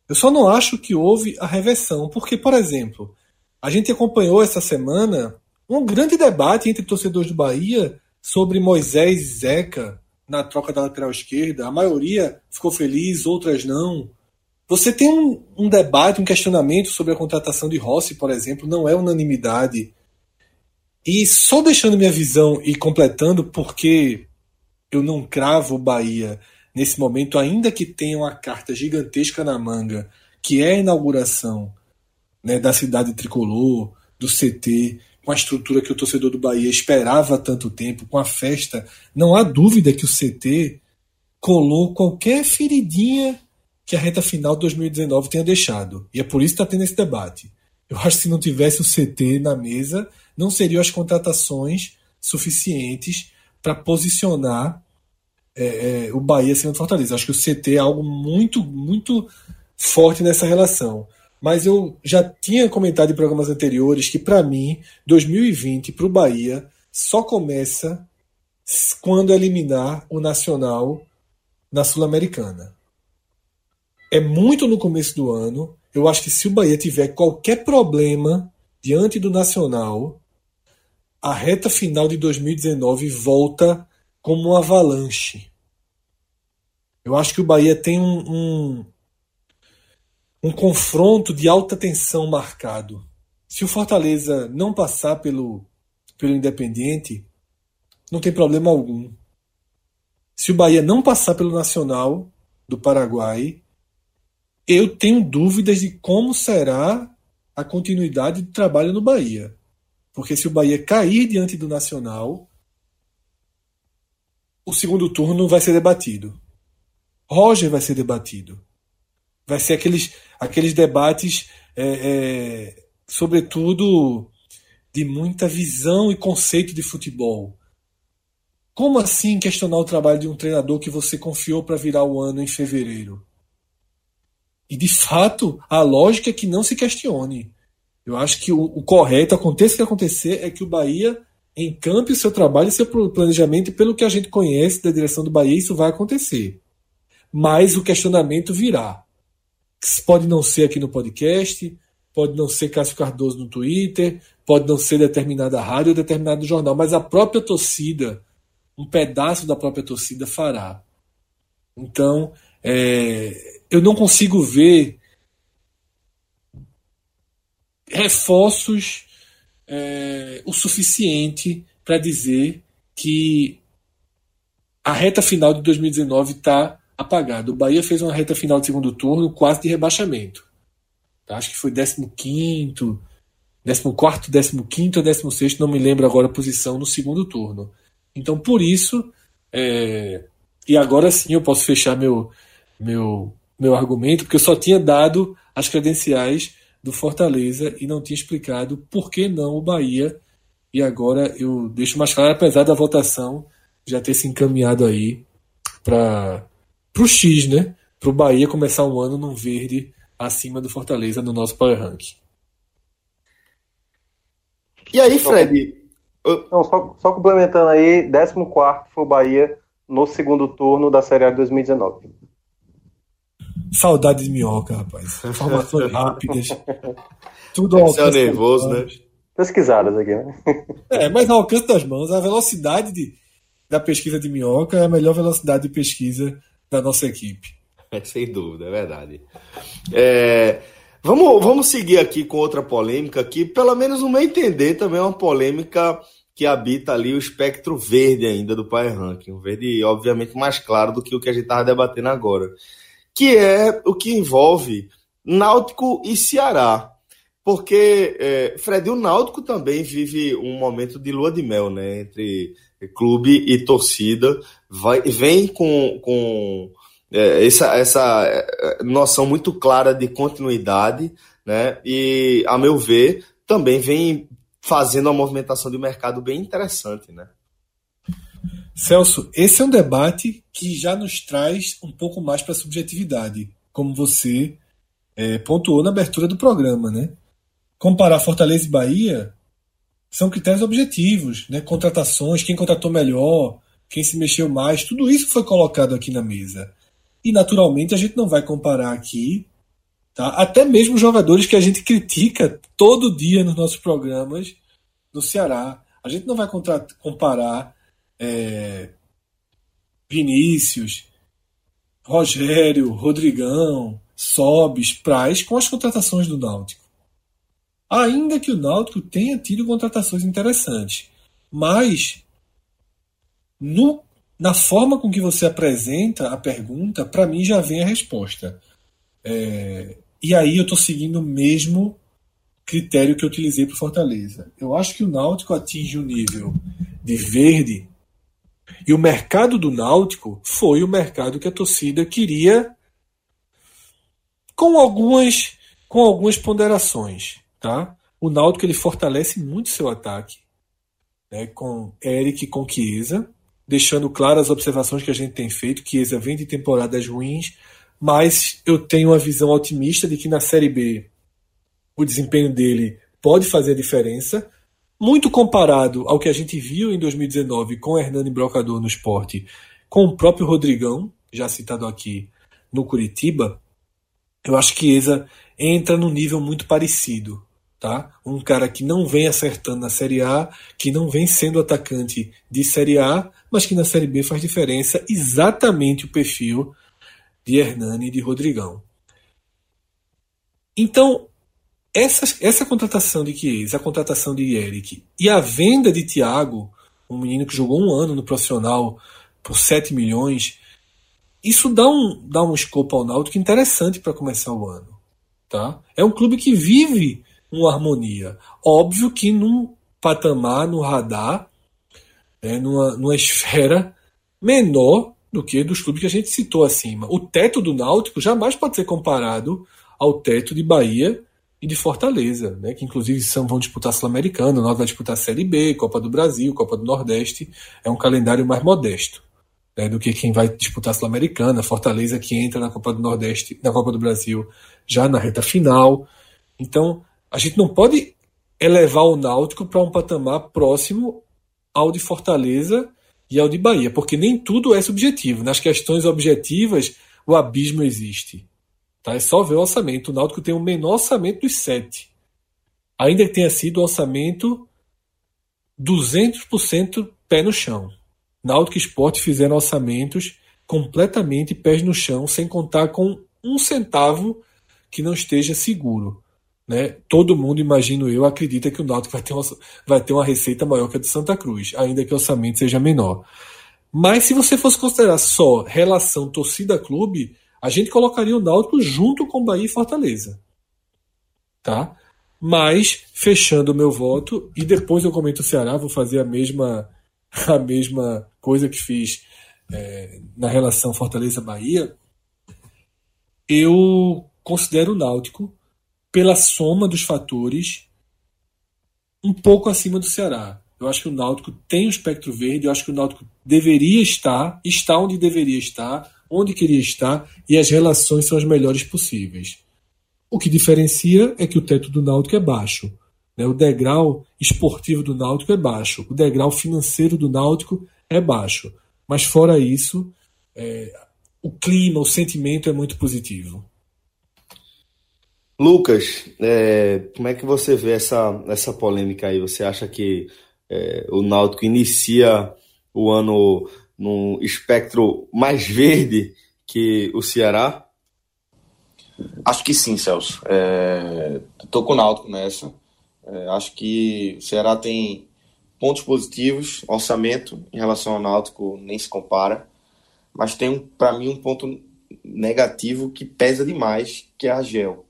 Eu só não acho que houve a reversão, porque, por exemplo, a gente acompanhou essa semana um grande debate entre torcedores do Bahia sobre Moisés e Zeca na troca da lateral esquerda. A maioria ficou feliz, outras não. Você tem um, um, debate, um questionamento sobre a contratação de Rossi, por exemplo, não é unanimidade. E só deixando minha visão e completando, porque eu não cravo o Bahia nesse momento, ainda que tenha uma carta gigantesca na manga, que é a inauguração né, da cidade tricolor, do CT, com a estrutura que o torcedor do Bahia esperava há tanto tempo, com a festa, não há dúvida que o CT colou qualquer feridinha que a reta final de 2019 tenha deixado. E é por isso que está tendo esse debate. Eu acho que se não tivesse o CT na mesa, não seriam as contratações suficientes para posicionar é, é, o Bahia acima do Fortaleza. Acho que o CT é algo muito, muito forte nessa relação. Mas eu já tinha comentado em programas anteriores que, para mim, 2020 para o Bahia só começa quando eliminar o Nacional na Sul-Americana é muito no começo do ano. Eu acho que se o Bahia tiver qualquer problema diante do Nacional, a reta final de 2019 volta como um avalanche. Eu acho que o Bahia tem um, um, um confronto de alta tensão marcado. Se o Fortaleza não passar pelo, pelo Independiente, não tem problema algum. Se o Bahia não passar pelo Nacional do Paraguai, eu tenho dúvidas de como será a continuidade do trabalho no Bahia. Porque se o Bahia cair diante do Nacional, o segundo turno vai ser debatido. Roger vai ser debatido. Vai ser aqueles, aqueles debates, é, é, sobretudo, de muita visão e conceito de futebol. Como assim questionar o trabalho de um treinador que você confiou para virar o ano em fevereiro? E de fato, a lógica é que não se questione. Eu acho que o, o correto, aconteça o que acontecer, é que o Bahia encampe o seu trabalho e seu planejamento, pelo que a gente conhece da direção do Bahia, isso vai acontecer. Mas o questionamento virá. Pode não ser aqui no podcast, pode não ser Cássio Cardoso no Twitter, pode não ser determinada rádio ou determinado jornal, mas a própria torcida um pedaço da própria torcida fará. Então, é, eu não consigo ver reforços é, o suficiente para dizer que a reta final de 2019 está apagada. O Bahia fez uma reta final de segundo turno quase de rebaixamento. Tá? Acho que foi 15, 14, 15 ou 16, não me lembro agora a posição no segundo turno. Então, por isso, é, e agora sim eu posso fechar meu, meu, meu argumento, porque eu só tinha dado as credenciais do Fortaleza e não tinha explicado por que não o Bahia. E agora eu deixo mais claro, apesar da votação já ter se encaminhado aí para o X, né? Para o Bahia começar um ano num verde acima do Fortaleza no nosso Power Rank. E aí, Fred? Não, só, só complementando aí, 14 foi o Bahia no segundo turno da Série A de 2019. Saudade de minhoca, rapaz. Informações (laughs) rápidas. Tudo ao alcance. nervoso, né? Pesquisadas aqui, né? (laughs) É, mas ao alcance das mãos, a velocidade de, da pesquisa de minhoca é a melhor velocidade de pesquisa da nossa equipe. É, sem dúvida, é verdade. É, vamos, vamos seguir aqui com outra polêmica que, pelo menos no meu entender, também é uma polêmica que habita ali o espectro verde ainda do Power Ranking. Um verde, obviamente, mais claro do que o que a gente estava debatendo agora que é o que envolve Náutico e Ceará. Porque, é, Fred, o Náutico também vive um momento de lua de mel, né? Entre clube e torcida. Vai, vem com, com é, essa, essa é, noção muito clara de continuidade, né? E, a meu ver, também vem fazendo uma movimentação de mercado bem interessante, né? Celso, esse é um debate que já nos traz um pouco mais para a subjetividade, como você é, pontuou na abertura do programa, né? Comparar Fortaleza e Bahia são critérios objetivos, né? Contratações, quem contratou melhor, quem se mexeu mais, tudo isso foi colocado aqui na mesa. E naturalmente a gente não vai comparar aqui, tá? Até mesmo jogadores que a gente critica todo dia nos nossos programas no Ceará. A gente não vai comparar é, Vinícius, Rogério, Rodrigão, Sobes, Praz com as contratações do Náutico. Ainda que o Náutico tenha tido contratações interessantes, mas no, na forma com que você apresenta a pergunta, para mim já vem a resposta. É, e aí eu estou seguindo o mesmo critério que eu utilizei para Fortaleza. Eu acho que o Náutico atinge o um nível de verde e o mercado do Náutico foi o mercado que a torcida queria com algumas com algumas ponderações, tá? O Náutico ele fortalece muito seu ataque, né, com Eric e com Chiesa, deixando claras as observações que a gente tem feito. Chiesa vem de temporadas ruins, mas eu tenho uma visão otimista de que na Série B o desempenho dele pode fazer a diferença muito comparado ao que a gente viu em 2019 com Hernani Brocador no esporte, com o próprio Rodrigão, já citado aqui no Curitiba, eu acho que Eza entra num nível muito parecido. Tá? Um cara que não vem acertando na Série A, que não vem sendo atacante de Série A, mas que na Série B faz diferença, exatamente o perfil de Hernani e de Rodrigão. Então, essa, essa contratação de Chiesa, a contratação de Eric e a venda de Thiago, um menino que jogou um ano no profissional por 7 milhões, isso dá um, dá um escopo ao Náutico interessante para começar o ano. Tá? É um clube que vive uma harmonia. Óbvio que num patamar, no radar, é, numa, numa esfera menor do que dos clubes que a gente citou acima. O teto do Náutico jamais pode ser comparado ao teto de Bahia e de Fortaleza, né, que inclusive são, vão disputar Sul-Americano, nós vamos disputar Série B, Copa do Brasil, Copa do Nordeste. É um calendário mais modesto né, do que quem vai disputar Sul-Americana, Fortaleza que entra na Copa do Nordeste, na Copa do Brasil já na reta final. Então, a gente não pode elevar o Náutico para um patamar próximo ao de Fortaleza e ao de Bahia, porque nem tudo é subjetivo. Nas questões objetivas, o abismo existe. Tá? É só ver o orçamento. O Náutico tem o menor orçamento dos sete. Ainda que tenha sido o orçamento 200% pé no chão. Náutico e Sport fizeram orçamentos completamente pés no chão, sem contar com um centavo que não esteja seguro. Né? Todo mundo, imagino eu, acredita que o Náutico vai ter, uma, vai ter uma receita maior que a do Santa Cruz, ainda que o orçamento seja menor. Mas se você fosse considerar só relação torcida-clube, a gente colocaria o Náutico junto com Bahia e Fortaleza. Tá? Mas, fechando o meu voto, e depois eu comento o Ceará, vou fazer a mesma, (laughs) a mesma coisa que fiz é, na relação Fortaleza-Bahia, eu considero o Náutico, pela soma dos fatores, um pouco acima do Ceará. Eu acho que o Náutico tem o espectro verde, eu acho que o Náutico deveria estar, está onde deveria estar, onde queria estar, e as relações são as melhores possíveis. O que diferencia é que o teto do Náutico é baixo. Né? O degrau esportivo do Náutico é baixo. O degrau financeiro do Náutico é baixo. Mas fora isso, é, o clima, o sentimento é muito positivo. Lucas, é, como é que você vê essa, essa polêmica aí? Você acha que é, o Náutico inicia o ano num espectro mais verde que o Ceará? Acho que sim, Celso. É, com o Náutico nessa. É, acho que o Ceará tem pontos positivos, orçamento em relação ao Náutico nem se compara, mas tem para mim um ponto negativo que pesa demais, que é a Gel.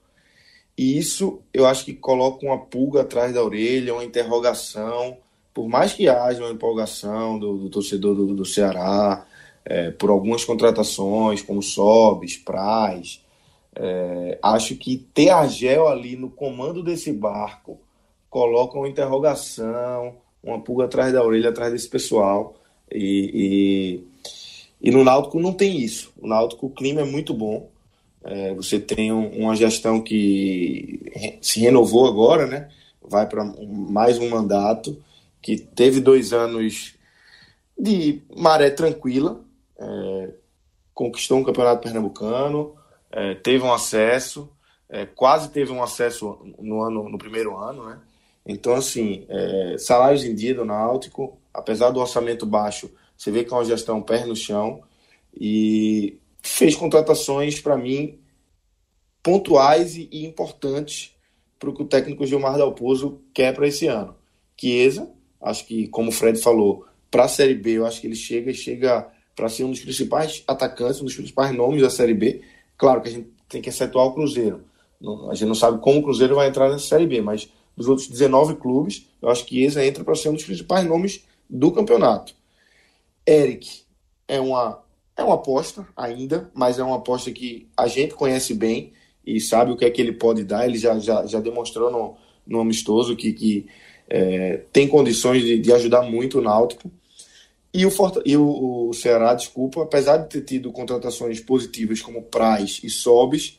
E isso eu acho que coloca uma pulga atrás da orelha, uma interrogação. Por mais que haja uma empolgação do, do torcedor do, do Ceará, é, por algumas contratações, como Sobes, Praz, é, acho que ter a Gel ali no comando desse barco coloca uma interrogação, uma pulga atrás da orelha, atrás desse pessoal. E, e, e no Náutico não tem isso. O Náutico, o clima é muito bom. É, você tem um, uma gestão que se renovou agora, né? Vai para mais um mandato, que teve dois anos de maré tranquila, é, conquistou um campeonato pernambucano, é, teve um acesso, é, quase teve um acesso no ano no primeiro ano, né? Então, assim, é, salários em dia do Náutico, apesar do orçamento baixo, você vê que é uma gestão pé no chão e fez contratações, para mim, pontuais e, e importantes para o que o técnico Gilmar Dalpozo quer para esse ano. Chiesa, acho que, como o Fred falou, para a Série B, eu acho que ele chega e chega para ser um dos principais atacantes, um dos principais nomes da Série B. Claro que a gente tem que excetuar o Cruzeiro. a gente não sabe como o Cruzeiro vai entrar nessa Série B, mas dos outros 19 clubes, eu acho que Chiesa entra para ser um dos principais nomes do campeonato. Eric é uma é uma aposta ainda, mas é uma aposta que a gente conhece bem e sabe o que é que ele pode dar. Ele já, já, já demonstrou no, no amistoso que, que é, tem condições de, de, ajudar muito o Náutico. E, o, Forta, e o, o, Ceará, desculpa, apesar de ter tido contratações positivas como Praz e Sobes,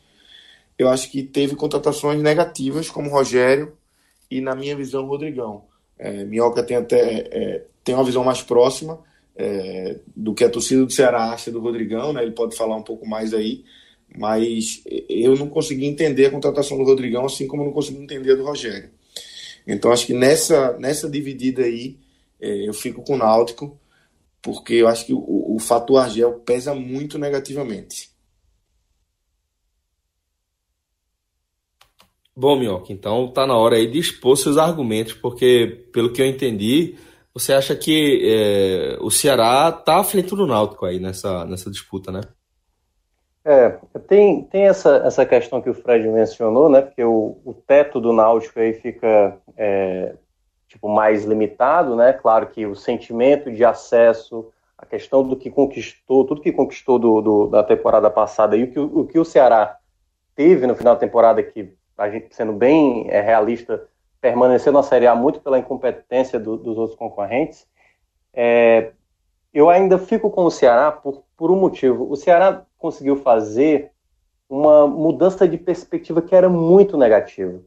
eu acho que teve contratações negativas como Rogério e, na minha visão, Rodrigão. É, Minhoca tem até é, tem uma visão mais próxima, é, do que a torcida do Ceará acha do Rodrigão, né? Ele pode falar um pouco mais aí, mas eu não consegui entender a contratação do Rodrigão, assim como não consegui entender a do Rogério. Então acho que nessa, nessa dividida aí é, eu fico com o Náutico, porque eu acho que o, o fator Argel pesa muito negativamente. Bom, Minhoca, então tá na hora aí de expor seus argumentos, porque pelo que eu entendi, você acha que é, o Ceará está à frente do Náutico aí nessa, nessa disputa, né? É, tem, tem essa, essa questão que o Fred mencionou, né? Porque o, o teto do Náutico aí fica é, tipo, mais limitado, né? Claro que o sentimento de acesso, a questão do que conquistou, tudo que conquistou do, do da temporada passada e o que, o que o Ceará teve no final da temporada, que a gente sendo bem é, realista, permanecer na Série A muito pela incompetência do, dos outros concorrentes. É, eu ainda fico com o Ceará por, por um motivo. O Ceará conseguiu fazer uma mudança de perspectiva que era muito negativa.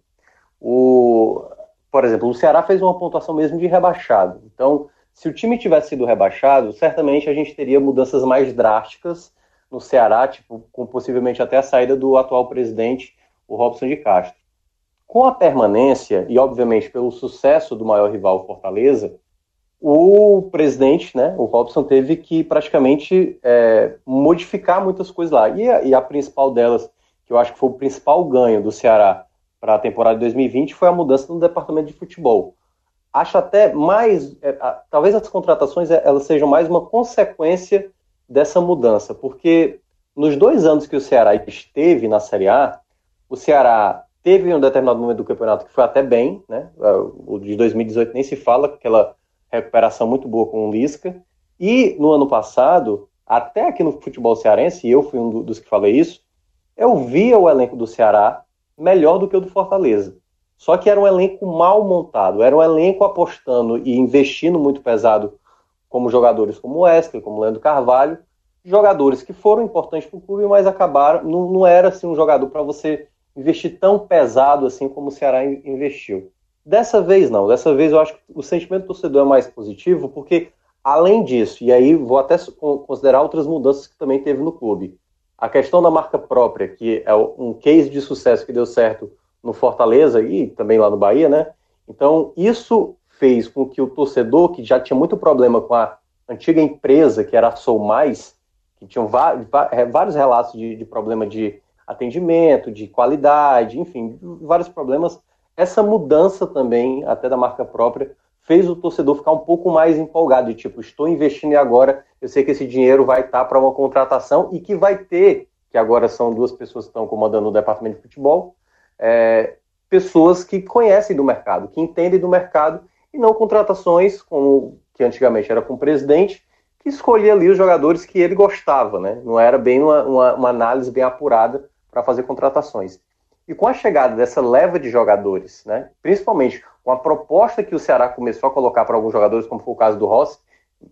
O, por exemplo, o Ceará fez uma pontuação mesmo de rebaixado. Então, se o time tivesse sido rebaixado, certamente a gente teria mudanças mais drásticas no Ceará, tipo, com possivelmente até a saída do atual presidente, o Robson de Castro. Com a permanência, e obviamente pelo sucesso do maior rival Fortaleza, o presidente, né, o Robson, teve que praticamente é, modificar muitas coisas lá. E a, e a, principal delas, que eu acho que foi o principal ganho do Ceará para a temporada de 2020, foi a mudança no departamento de futebol. Acho até mais, é, a, talvez as contratações é, elas sejam mais uma consequência dessa mudança, porque nos dois anos que o Ceará esteve na Série A, o Ceará teve um determinado momento do campeonato que foi até bem, né? O de 2018 nem se fala, aquela recuperação muito boa com o Lisca. E no ano passado, até aqui no futebol cearense, e eu fui um dos que falei isso, eu via o elenco do Ceará melhor do que o do Fortaleza. Só que era um elenco mal montado, era um elenco apostando e investindo muito pesado, como jogadores como Wesley, como Leandro Carvalho, jogadores que foram importantes para o clube, mas acabaram, não, não era assim um jogador para você investir tão pesado assim como o Ceará investiu. Dessa vez não, dessa vez eu acho que o sentimento do torcedor é mais positivo, porque além disso, e aí vou até considerar outras mudanças que também teve no clube. A questão da marca própria, que é um case de sucesso que deu certo no Fortaleza e também lá no Bahia, né? Então, isso fez com que o torcedor, que já tinha muito problema com a antiga empresa, que era a Sou Mais, que tinham é, vários relatos de, de problema de atendimento, de qualidade, enfim, vários problemas essa mudança também, até da marca própria, fez o torcedor ficar um pouco mais empolgado, de tipo, estou investindo agora eu sei que esse dinheiro vai estar para uma contratação e que vai ter, que agora são duas pessoas que estão comandando o departamento de futebol, é, pessoas que conhecem do mercado, que entendem do mercado, e não contratações como que antigamente era com o presidente, que escolhia ali os jogadores que ele gostava, né? Não era bem uma, uma, uma análise bem apurada para fazer contratações. E com a chegada dessa leva de jogadores, né, principalmente com a proposta que o Ceará começou a colocar para alguns jogadores, como foi o caso do Rossi,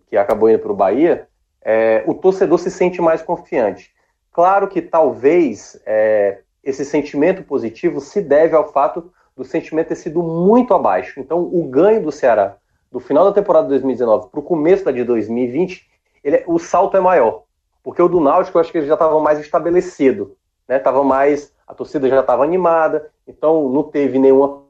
que acabou indo para o Bahia, é, o torcedor se sente mais confiante. Claro que talvez é, esse sentimento positivo se deve ao fato do sentimento ter sido muito abaixo. Então, o ganho do Ceará do final da temporada de 2019 para o começo da de 2020, ele, o salto é maior. Porque o do Náutico, eu acho que ele já estava mais estabelecido, estava né? mais a torcida já estava animada, então não teve nenhuma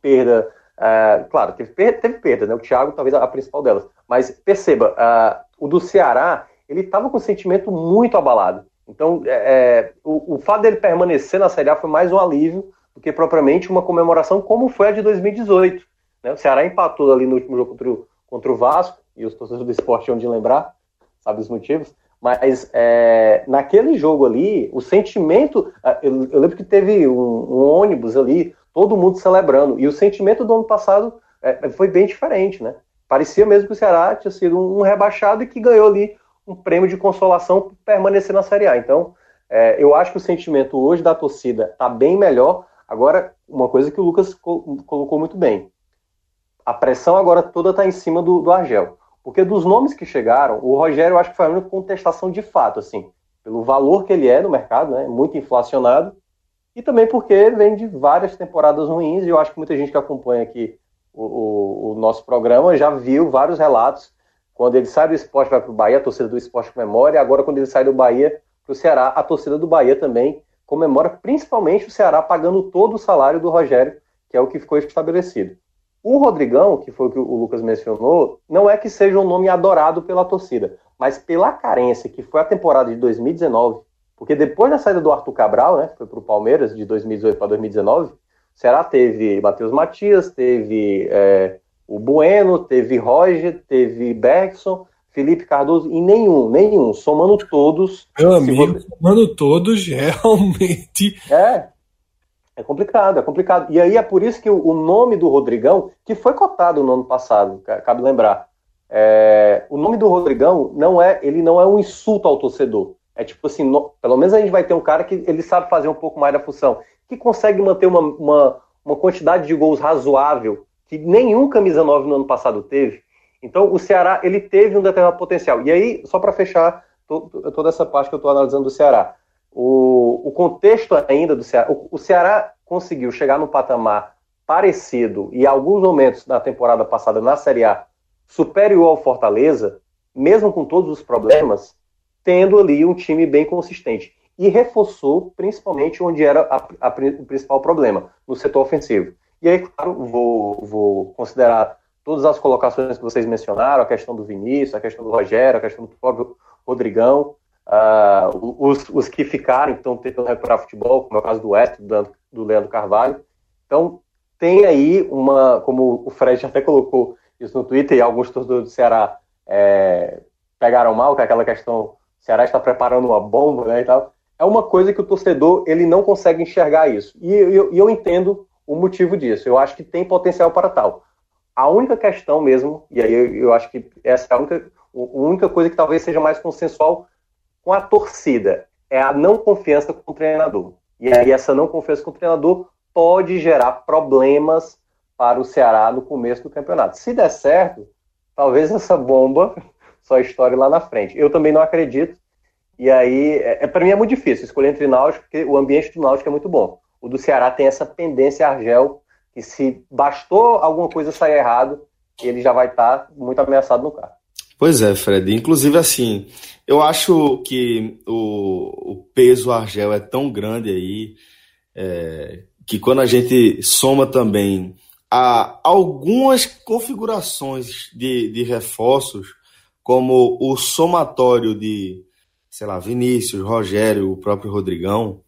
perda. Uh, claro, teve, teve perda, né? O Thiago talvez a, principal delas. Mas perceba, uh, o do Ceará, ele estava com um sentimento muito abalado. Então, é, é, o, o fato dele permanecer na Série A foi mais um alívio do que propriamente uma comemoração como foi a de 2018. Né? O Ceará empatou ali no último jogo contra o, contra o Vasco, e os torcedores do esporte de lembrar, sabe os motivos. Mas é, naquele jogo ali, o sentimento. Eu, eu lembro que teve um, um, ônibus ali, todo mundo celebrando. E o sentimento do ano passado é, foi bem diferente, né? Parecia mesmo que o Ceará tinha sido um rebaixado e que ganhou ali um prêmio de consolação por permanecer na Série A. Então, é, eu acho que o sentimento hoje da torcida está bem melhor. Agora, uma coisa que o Lucas colocou muito bem. A pressão agora toda está em cima do, do Argel. Porque dos nomes que chegaram, o Rogério eu acho que foi a única contestação de fato, assim, pelo valor que ele é no mercado, né, muito inflacionado, e também porque vem de várias temporadas ruins, e eu acho que muita gente que acompanha aqui o, o, o nosso programa já viu vários relatos, quando ele sai do esporte vai para o Bahia, a torcida do esporte comemora, e agora quando ele sai do Bahia para o Ceará, a torcida do Bahia também comemora, principalmente o Ceará pagando todo o salário do Rogério, que é o que ficou estabelecido. O Rodrigão, que foi o que o Lucas mencionou, não é que seja um nome adorado pela torcida, mas pela carência que foi a temporada de 2019, porque depois da saída do Arthur Cabral, né, foi para o Palmeiras de 2018 para 2019, o Ceará teve Matheus Matias, teve é, o Bueno, teve Roger, teve Bergson, Felipe Cardoso e nenhum, nenhum, somando todos. Meu amigo, você... somando todos, (laughs) realmente. É, é complicado, é complicado. E aí é por isso que o, nome do Rodrigão, que foi cotado no ano passado, cabe lembrar, é, o nome do Rodrigão não é, ele não é um insulto ao torcedor. É tipo assim, no, pelo menos a gente vai ter um cara que ele sabe fazer um pouco mais da função, que consegue manter uma, uma, uma quantidade de gols razoável que nenhum camisa 9 no ano passado teve. Então o Ceará ele teve um determinado potencial. E aí, só para fechar toda essa parte que eu estou analisando do Ceará, o, o contexto ainda do Ceará. O, o Ceará conseguiu chegar no patamar parecido e, alguns momentos na temporada passada na Série A, superior ao Fortaleza, mesmo com todos os problemas, tendo ali um time bem consistente. E reforçou principalmente onde era a, a, o principal problema, no setor ofensivo. E aí, claro, vou, vou considerar todas as colocações que vocês mencionaram, a questão do Vinícius, a questão do Rogério, a questão do próprio Rodrigão, uh, os, os que ficaram, estão tentando recuperar futebol, como é o caso do West, do, do Leandro Carvalho. Então, tem aí uma, como o Fred até colocou isso no Twitter, e alguns torcedores do Ceará é, pegaram mal, que é aquela questão, o Ceará está preparando uma bomba, né, e tal. É uma coisa que o torcedor, ele não consegue enxergar isso. E eu, eu entendo o motivo disso. Eu acho que tem potencial para tal. A única questão mesmo, e aí eu, eu acho que essa é a única, a única coisa que talvez seja mais consensual com a torcida, é a não confiança com o treinador. E aí essa não confiança com o treinador pode gerar problemas para o Ceará no começo do campeonato. Se der certo, talvez essa bomba (laughs) só estoure lá na frente. Eu também não acredito. E aí, é, é para mim é muito difícil escolher entre Náutico, porque o ambiente do Náutico é muito bom. O do Ceará tem essa tendência argel, que se bastou alguma coisa sair errado, ele já vai estar tá muito ameaçado no carro. Pois é, Fred. Inclusive, assim, eu acho que o, o peso argel é tão grande aí é, que quando a gente soma também a algumas configurações de, de reforços, como o somatório de, sei lá, Vinícius, Rogério, o próprio Rodrigão,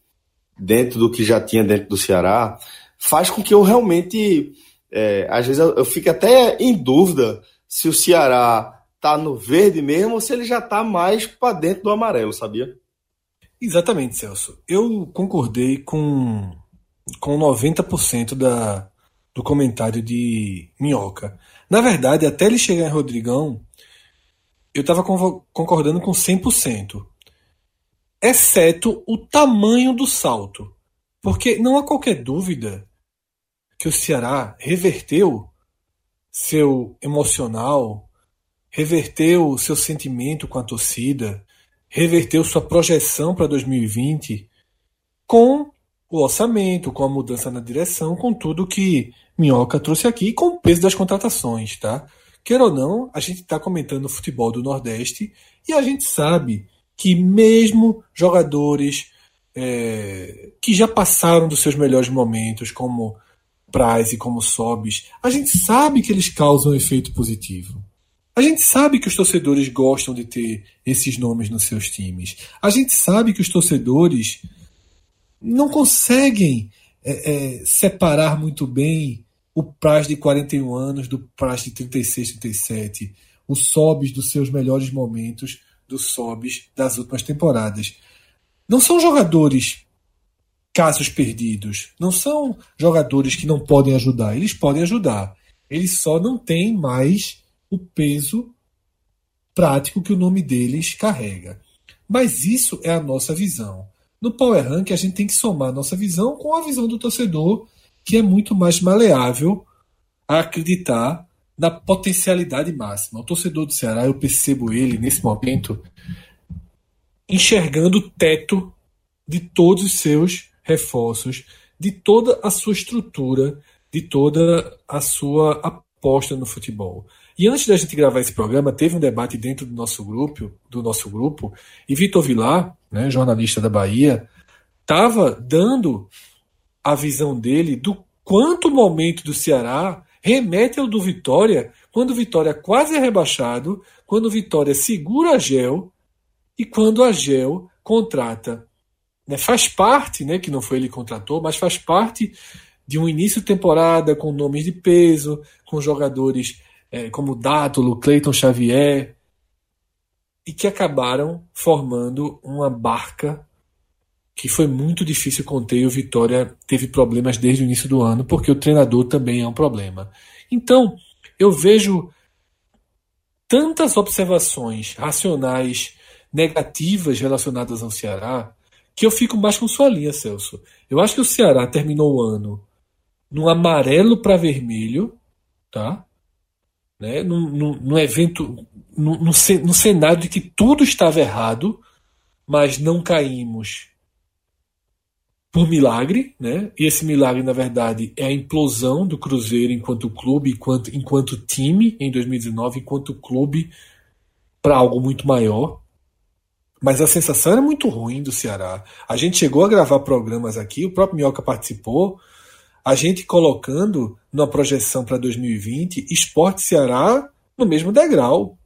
dentro do que já tinha dentro do Ceará, faz com que eu realmente, é, às vezes, eu, eu fique até em dúvida se o Ceará tá no verde mesmo ou se ele já tá mais para dentro do amarelo, sabia? Exatamente, Celso. Eu concordei com, com 90% da, do comentário de Minhoca. Na verdade, até ele chegar em Rodrigão, eu estava concordando com 100%. Exceto o tamanho do salto. Porque não há qualquer dúvida que o Ceará reverteu seu emocional, reverteu seu sentimento com a torcida, reverteu sua projeção para 2020 com o orçamento, com a mudança na direção, com tudo que Minhoca trouxe aqui, com o peso das contratações, tá? Quer ou não, a gente está comentando o futebol do Nordeste e a gente sabe que mesmo jogadores é, que já passaram dos seus melhores momentos, como Price e como Sobis, a gente sabe que eles causam um efeito positivo. A gente sabe que os torcedores gostam de ter esses nomes nos seus times. A gente sabe que os torcedores não conseguem é, é, separar muito bem o Praz de 41 anos do Praz de 36, 37, o Sobis dos seus melhores momentos, dos Sobis das últimas temporadas. Não são jogadores casos perdidos, não são jogadores que não podem ajudar, eles podem ajudar. Eles só não têm mais o peso prático que o nome deles carrega. Mas isso é a nossa visão. No Power Rank, a gente tem que somar a nossa visão com a visão do torcedor, que é muito mais maleável a acreditar na potencialidade máxima. O torcedor do Ceará, eu percebo ele nesse momento enxergando o teto de todos os seus reforços, de toda a sua estrutura, de toda a sua aposta no futebol. E antes da gente gravar esse programa, teve um debate dentro do nosso grupo, do nosso grupo, e Vitor Vilar, né, jornalista da Bahia, estava dando a visão dele do quanto o momento do Ceará remete ao do Vitória, quando o Vitória quase é rebaixado, quando o Vitória segura a Gel e quando a Gel contrata. Né, faz parte, né, que não foi ele que contratou, mas faz parte de um início de temporada com nomes de peso, com jogadores é, como Dátulo, Cleiton Xavier, e que acabaram formando uma barca que foi muito difícil conter e o Vitória teve problemas desde o início do ano, porque o treinador também é um problema. Então, eu vejo tantas observações racionais negativas relacionadas ao Ceará que eu fico mais com sua linha, Celso. Eu acho que o Ceará terminou o ano num amarelo para vermelho, tá? Né, num, evento, no cenário de que tudo estava errado, mas não caímos por milagre, né? E esse milagre, na verdade, é a implosão do Cruzeiro enquanto clube, enquanto, enquanto time em 2019, enquanto clube para algo muito maior. Mas a sensação era muito ruim do Ceará. A gente chegou a gravar programas aqui, o próprio Minhoca participou. A gente colocando na projeção para 2020 Esporte Ceará no mesmo degrau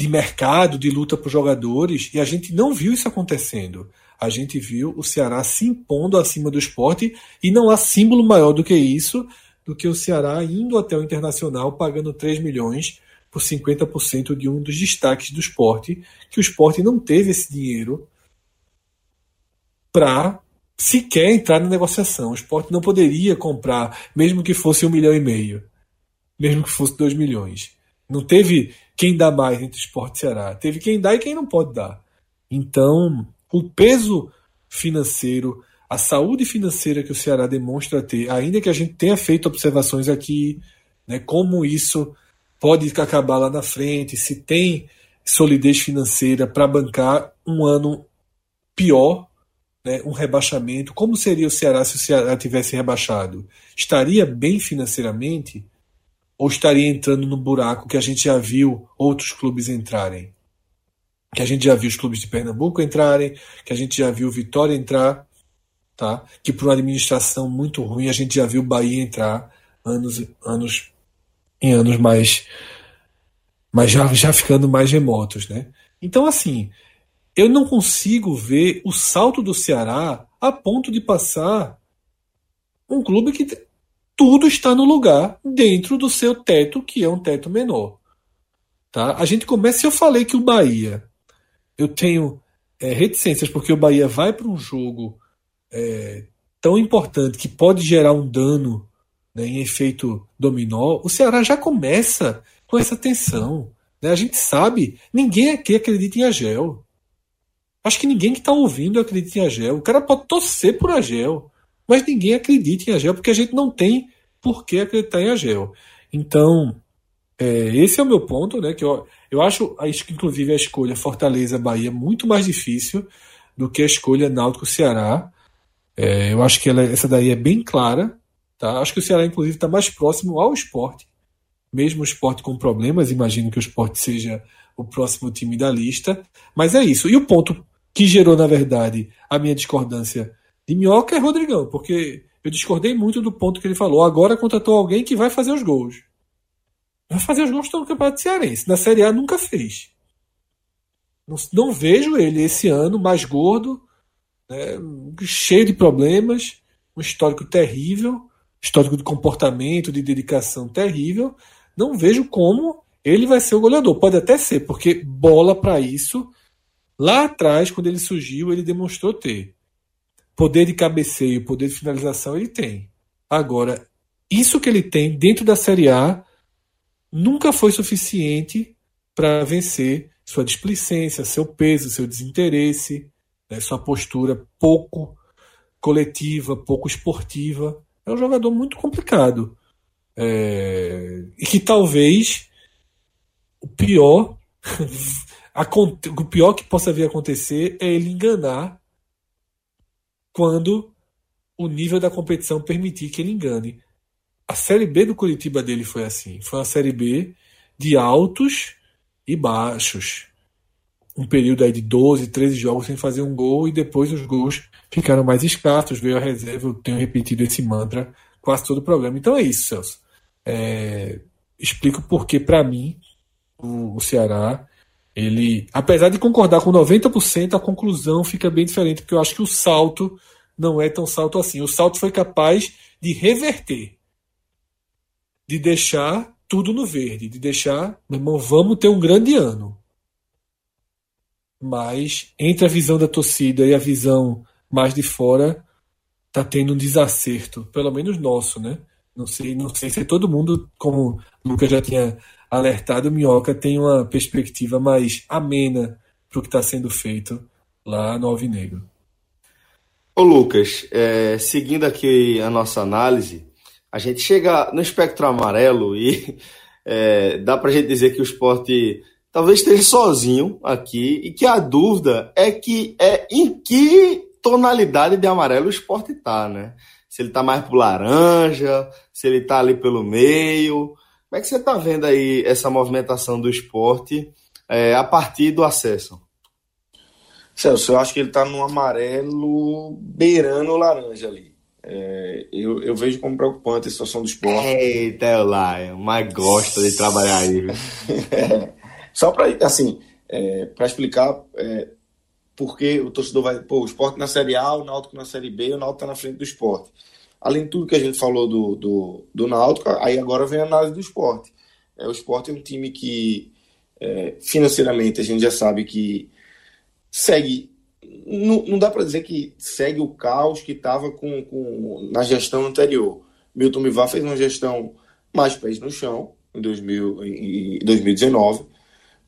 de mercado, de luta por jogadores, e a gente não viu isso acontecendo. A gente viu o Ceará se impondo acima do esporte, e não há símbolo maior do que isso, do que o Ceará indo até o Internacional pagando 3 milhões por 50% de um dos destaques do esporte, que o esporte não teve esse dinheiro para sequer entrar na negociação. O esporte não poderia comprar, mesmo que fosse um milhão e meio, mesmo que fosse dois milhões. Não teve quem dá mais entre esporte e Ceará. Teve quem dá e quem não pode dar. Então, o peso financeiro, a saúde financeira que o Ceará demonstra ter, ainda que a gente tenha feito observações aqui, né, como isso pode acabar lá na frente, se tem solidez financeira para bancar um ano pior, né, um rebaixamento. Como seria o Ceará se o Ceará tivesse rebaixado? Estaria bem financeiramente? Ou estaria entrando no buraco que a gente já viu outros clubes entrarem? Que a gente já viu os clubes de Pernambuco entrarem, que a gente já viu o Vitória entrar, tá? que por uma administração muito ruim a gente já viu o Bahia entrar anos, anos em anos mais, mas já, já ficando mais remotos. Né? Então, assim, eu não consigo ver o salto do Ceará a ponto de passar um clube que tudo está no lugar dentro do seu teto, que é um teto menor. Tá? A gente começa. Eu falei que o Bahia, eu tenho é, reticências porque o Bahia vai para um jogo é, tão importante que pode gerar um dano né, em efeito dominó, o Ceará já começa com essa tensão. Né? A gente sabe, ninguém aqui acredita em Agel. Acho que ninguém que está ouvindo acredita em Agel. O cara pode torcer por Agel. Mas ninguém acredita em Agel porque a gente não tem por que acreditar em Agel. Então, é, esse é o meu ponto, né? Que eu, eu acho, inclusive, a escolha Fortaleza-Bahia muito mais difícil do que a escolha Náutico-Ceará. É, eu acho que ela, essa daí é bem clara. Tá? Acho que o Ceará, inclusive, está mais próximo ao esporte. Mesmo o esporte com problemas, imagino que o esporte seja o próximo time da lista. Mas é isso. E o ponto que gerou, na verdade, a minha discordância de Minhoca é Rodrigão, porque eu discordei muito do ponto que ele falou. Agora contratou alguém que vai fazer os gols. Vai fazer os gols no Campeonato Cearense. Na Série A nunca fez. Não, não vejo ele esse ano mais gordo, né, cheio de problemas, um histórico terrível, histórico de comportamento, de dedicação terrível. Não vejo como ele vai ser o goleador. Pode até ser, porque bola para isso, lá atrás, quando ele surgiu, ele demonstrou ter. Poder de cabeceio, poder de finalização ele tem. Agora, isso que ele tem dentro da Série A nunca foi suficiente para vencer sua displicência, seu peso, seu desinteresse, né, sua postura pouco coletiva, pouco esportiva. É um jogador muito complicado. É... E que talvez o pior, (laughs) o pior que possa vir a acontecer é ele enganar quando o nível da competição permitir que ele engane. A Série B do Curitiba dele foi assim. Foi uma Série B de altos e baixos. Um período aí de 12, 13 jogos sem fazer um gol e depois os gols ficaram mais escassos. Veio a reserva, eu tenho repetido esse mantra quase todo o programa. Então é isso, Celso. É, explico porque, para mim, o, o Ceará ele, apesar de concordar com 90%, a conclusão fica bem diferente, porque eu acho que o salto não é tão salto assim. O salto foi capaz de reverter, de deixar tudo no verde, de deixar, meu irmão, vamos ter um grande ano. Mas entre a visão da torcida e a visão mais de fora, tá tendo um desacerto, pelo menos nosso, né? Não sei, não sei se todo mundo, como o Lucas já tinha alertado, Minhoca tem uma perspectiva mais amena para o que está sendo feito lá no Alvinegro. Ô Lucas, é, seguindo aqui a nossa análise, a gente chega no espectro amarelo e é, dá para a gente dizer que o esporte talvez esteja sozinho aqui e que a dúvida é que é em que tonalidade de amarelo o esporte está, né? Se ele está mais pro laranja, se ele está ali pelo meio. Como é que você está vendo aí essa movimentação do esporte é, a partir do acesso? Celso, eu acho que ele está no amarelo beirando o laranja ali. É, eu, eu vejo como preocupante a situação do esporte. Eita, lá, mas gosta de trabalhar aí. é, (laughs) só para assim, é, para explicar é, por que o torcedor vai. Pô, o esporte na Série A, o Náutico na Série B, o Náutico está na frente do esporte. Além de tudo que a gente falou do, do, do Náutico, aí agora vem a análise do esporte. É, o esporte é um time que, é, financeiramente, a gente já sabe que segue não, não dá para dizer que segue o caos que estava com, com, na gestão anterior. Milton Bivar fez uma gestão mais pés no chão em, 2000, em 2019,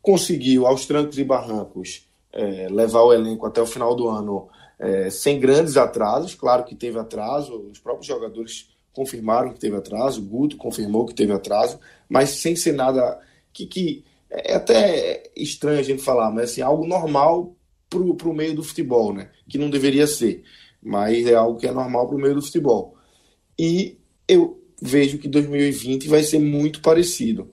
conseguiu aos trancos e barrancos é, levar o elenco até o final do ano é, sem grandes atrasos. Claro que teve atraso, os próprios jogadores confirmaram que teve atraso, o Guto confirmou que teve atraso, mas sem ser nada que, que é até estranho a gente falar, mas assim, algo normal para o meio do futebol, né? Que não deveria ser, mas é algo que é normal para o meio do futebol. E eu vejo que 2020 vai ser muito parecido,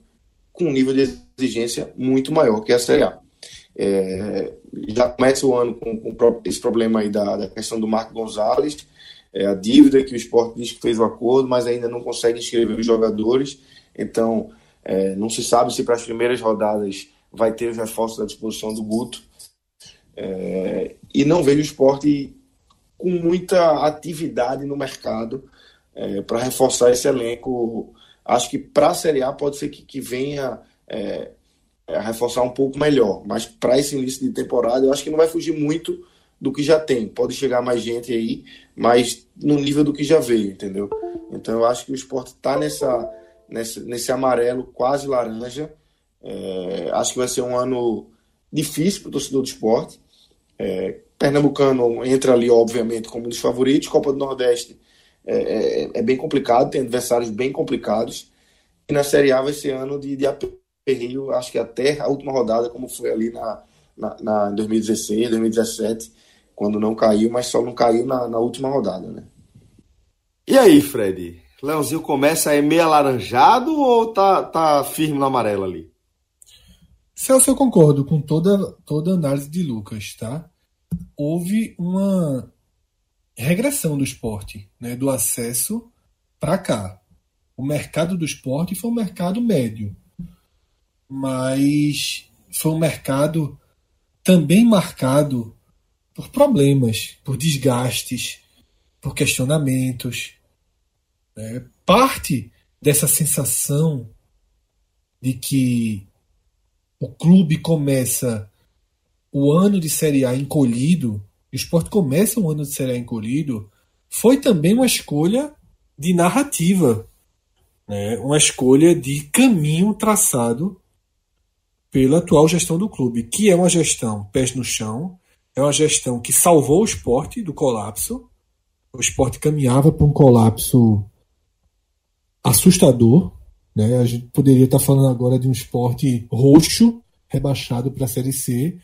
com um nível de exigência muito maior que a Série A. É, já começa o ano com, com esse problema aí da, da, questão do Marco Gonzalez, é, a dívida que o esporte diz que fez o acordo, mas ainda não consegue inscrever os jogadores. Então, é, não se sabe se para as primeiras rodadas vai ter os reforços à disposição do Guto. É, e não vejo o esporte com muita atividade no mercado é, para reforçar esse elenco. Acho que para a Série A pode ser que, que venha é, a reforçar um pouco melhor, mas para esse início de temporada eu acho que não vai fugir muito do que já tem. Pode chegar mais gente aí, mas no nível do que já veio, entendeu? Então eu acho que o esporte está nessa, nessa, nesse amarelo quase laranja. É, acho que vai ser um ano difícil para o torcedor do esporte. É, Pernambucano entra ali, obviamente, como um dos favoritos. Copa do Nordeste é, é, é, bem complicado, tem adversários bem complicados. E na Série A vai ser ano de, de aperreio, acho que até a última rodada, como foi ali na, na, na 2016, 2017, quando não caiu, mas só não caiu na, na última rodada, né? E aí, Fred? Leãozinho começa aí meio alaranjado ou tá, tá firme no amarelo ali? Celso, eu concordo com toda, toda a análise de Lucas, tá? Houve uma regressão do esporte, né, do acesso para cá. O mercado do esporte foi um mercado médio, mas foi um mercado também marcado por problemas, por desgastes, por questionamentos. Né? Parte dessa sensação de que o clube começa o ano de Série A encolhido, o esporte começa um ano de Série A encolhido, foi também uma escolha de narrativa, né? uma escolha de caminho traçado pela atual gestão do clube, que é uma gestão pés no chão, é uma gestão que salvou o esporte do colapso. O esporte caminhava para um colapso assustador, né? A gente poderia estar falando agora de um esporte roxo, rebaixado para a Série C,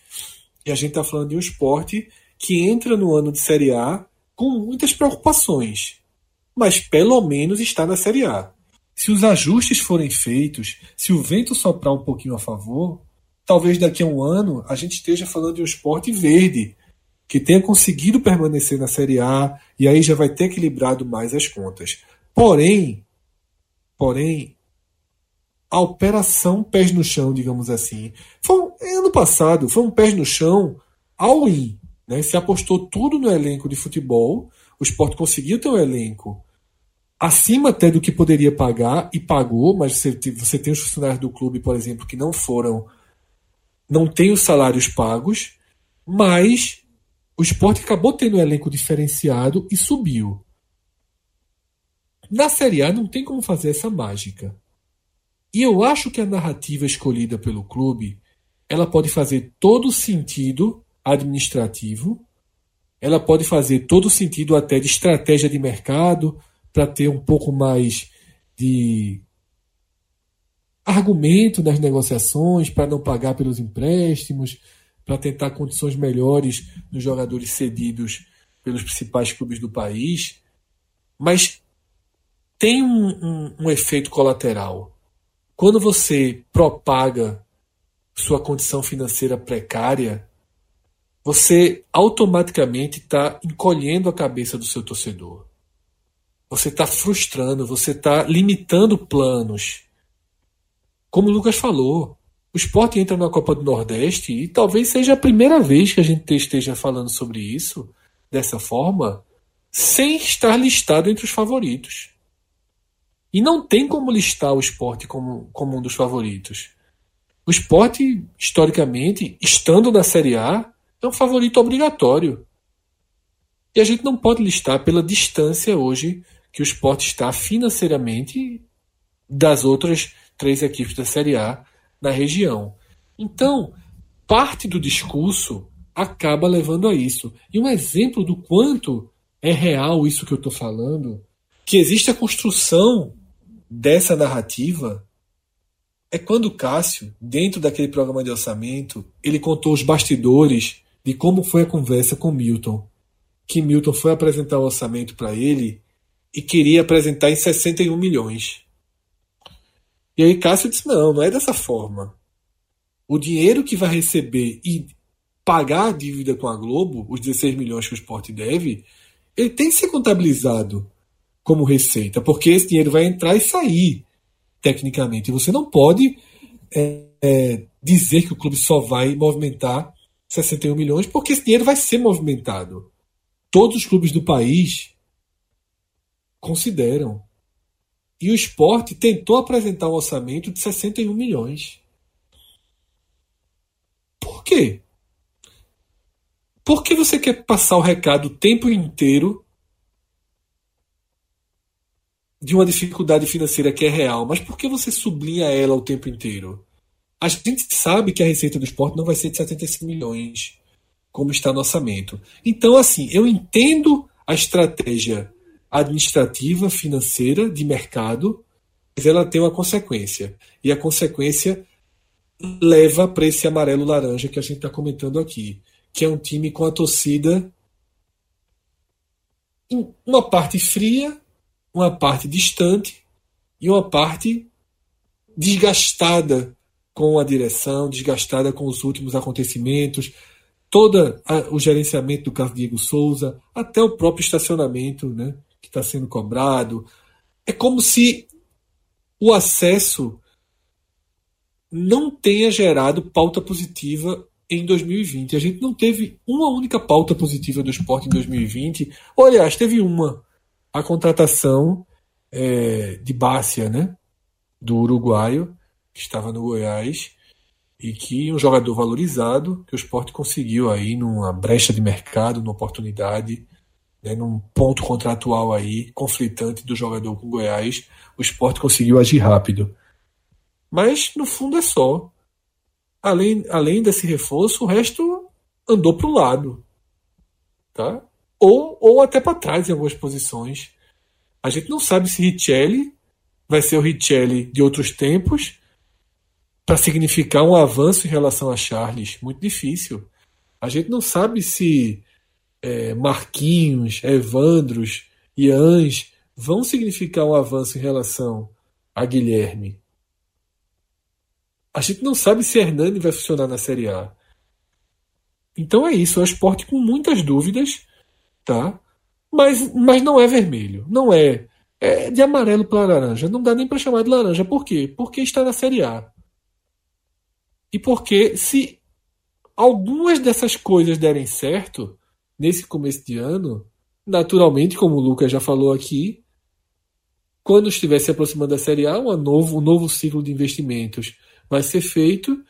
e a gente está falando de um esporte que entra no ano de Série A com muitas preocupações, mas pelo menos está na Série A. Se os ajustes forem feitos, se o vento soprar um pouquinho a favor, talvez daqui a um ano a gente esteja falando de um esporte verde, que tenha conseguido permanecer na Série A e aí já vai ter equilibrado mais as contas. Porém, porém, a operação pés no chão, digamos assim. Foi ano passado, foi um pés no chão all in. Né? Se apostou tudo no elenco de futebol, o esporte conseguiu ter um elenco acima até do que poderia pagar e pagou, mas você, tem os funcionários do clube, por exemplo, que não foram, não têm os salários pagos, mas o esporte acabou tendo um elenco diferenciado e subiu. Na Série A não tem como fazer essa mágica. E eu acho que a narrativa escolhida pelo clube ela pode fazer todo sentido administrativo, ela pode fazer todo sentido até de estratégia de mercado para ter um pouco mais de argumento nas negociações para não pagar pelos empréstimos, para tentar condições melhores dos jogadores cedidos pelos principais clubes do país, mas tem um, um, um efeito colateral quando você propaga sua condição financeira precária, você automaticamente está encolhendo a cabeça do seu torcedor. Você está frustrando, você está limitando planos. Como o Lucas falou, o esporte entra na Copa do Nordeste e talvez seja a primeira vez que a gente esteja falando sobre isso dessa forma, sem estar listado entre os favoritos. E não tem como listar o esporte como, como um dos favoritos. O esporte, historicamente, estando na Série A, é um favorito obrigatório. E a gente não pode listar pela distância hoje que o esporte está financeiramente das outras três equipes da Série A na região. Então, parte do discurso acaba levando a isso. E um exemplo do quanto é real isso que eu estou falando, que existe a construção dessa narrativa, é quando Cássio, dentro daquele programa de orçamento, ele contou os bastidores de como foi a conversa com Milton. Que Milton foi apresentar o orçamento para ele e queria apresentar em 61 milhões. E aí Cássio disse: não, não é dessa forma. O dinheiro que vai receber e pagar a dívida com a Globo, os 16 milhões que o esporte deve, ele tem que ser contabilizado como receita, porque esse dinheiro vai entrar e sair, tecnicamente. Você não pode é, é, dizer que o clube só vai movimentar 61 milhões, porque esse dinheiro vai ser movimentado. Todos os clubes do país consideram. E o esporte tentou apresentar um orçamento de 61 milhões. Por quê? Por que você quer passar o recado o tempo inteiro de uma dificuldade financeira que é real, mas por que você sublinha ela o tempo inteiro? A gente sabe que a receita do esporte não vai ser de 75 milhões, como está no orçamento. Então, assim, eu entendo a estratégia administrativa, financeira, de mercado, mas ela tem uma consequência. E a consequência leva para esse amarelo-laranja que a gente está comentando aqui, que é um time com a torcida em uma parte fria, uma parte distante e uma parte desgastada com a direção, desgastada com os últimos acontecimentos, todo o gerenciamento do Carlos Diego Souza, até o próprio estacionamento, né? Está sendo cobrado. É como se o acesso não tenha gerado pauta positiva em 2020. A gente não teve uma única pauta positiva do esporte em 2020. Ou, aliás, teve uma. A contratação é, de Bárcia, né? Do uruguaio, que estava no Goiás, e que um jogador valorizado, que o esporte conseguiu aí numa brecha de mercado, numa oportunidade, né, num ponto contratual aí, conflitante do jogador com o Goiás, o esporte conseguiu agir rápido. Mas, no fundo, é só. Além, além desse reforço, o resto andou para o lado. Tá? Ou, ou até para trás em algumas posições. A gente não sabe se Richelli vai ser o Richelli de outros tempos para significar um avanço em relação a Charles. Muito difícil. A gente não sabe se é, Marquinhos, Evandros e Ange vão significar um avanço em relação a Guilherme. A gente não sabe se Hernani vai funcionar na Série A. Então é isso, é um esporte com muitas dúvidas, tá? Mas, mas não é vermelho, não é, é de amarelo para laranja, não dá nem para chamar de laranja. Por quê? Porque está na Série A. E porque se algumas dessas coisas derem certo, nesse começo de ano, naturalmente, como o Lucas já falou aqui, quando estiver se aproximando da Série A, um novo, um novo ciclo de investimentos vai ser feito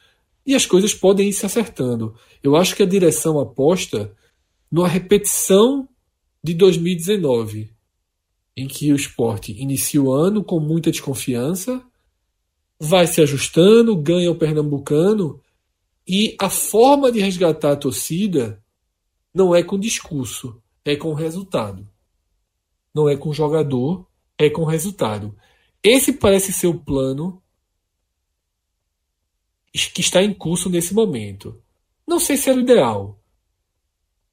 e as coisas podem ir se acertando. Eu acho que a direção aposta numa repetição de 2019, em que o esporte inicia o ano com muita desconfiança, vai se ajustando, ganha o Pernambucano e a forma de resgatar a torcida não é com discurso, é com resultado. Não é com jogador, é com resultado. Esse parece ser o plano que está em curso nesse momento. Não sei se era o ideal.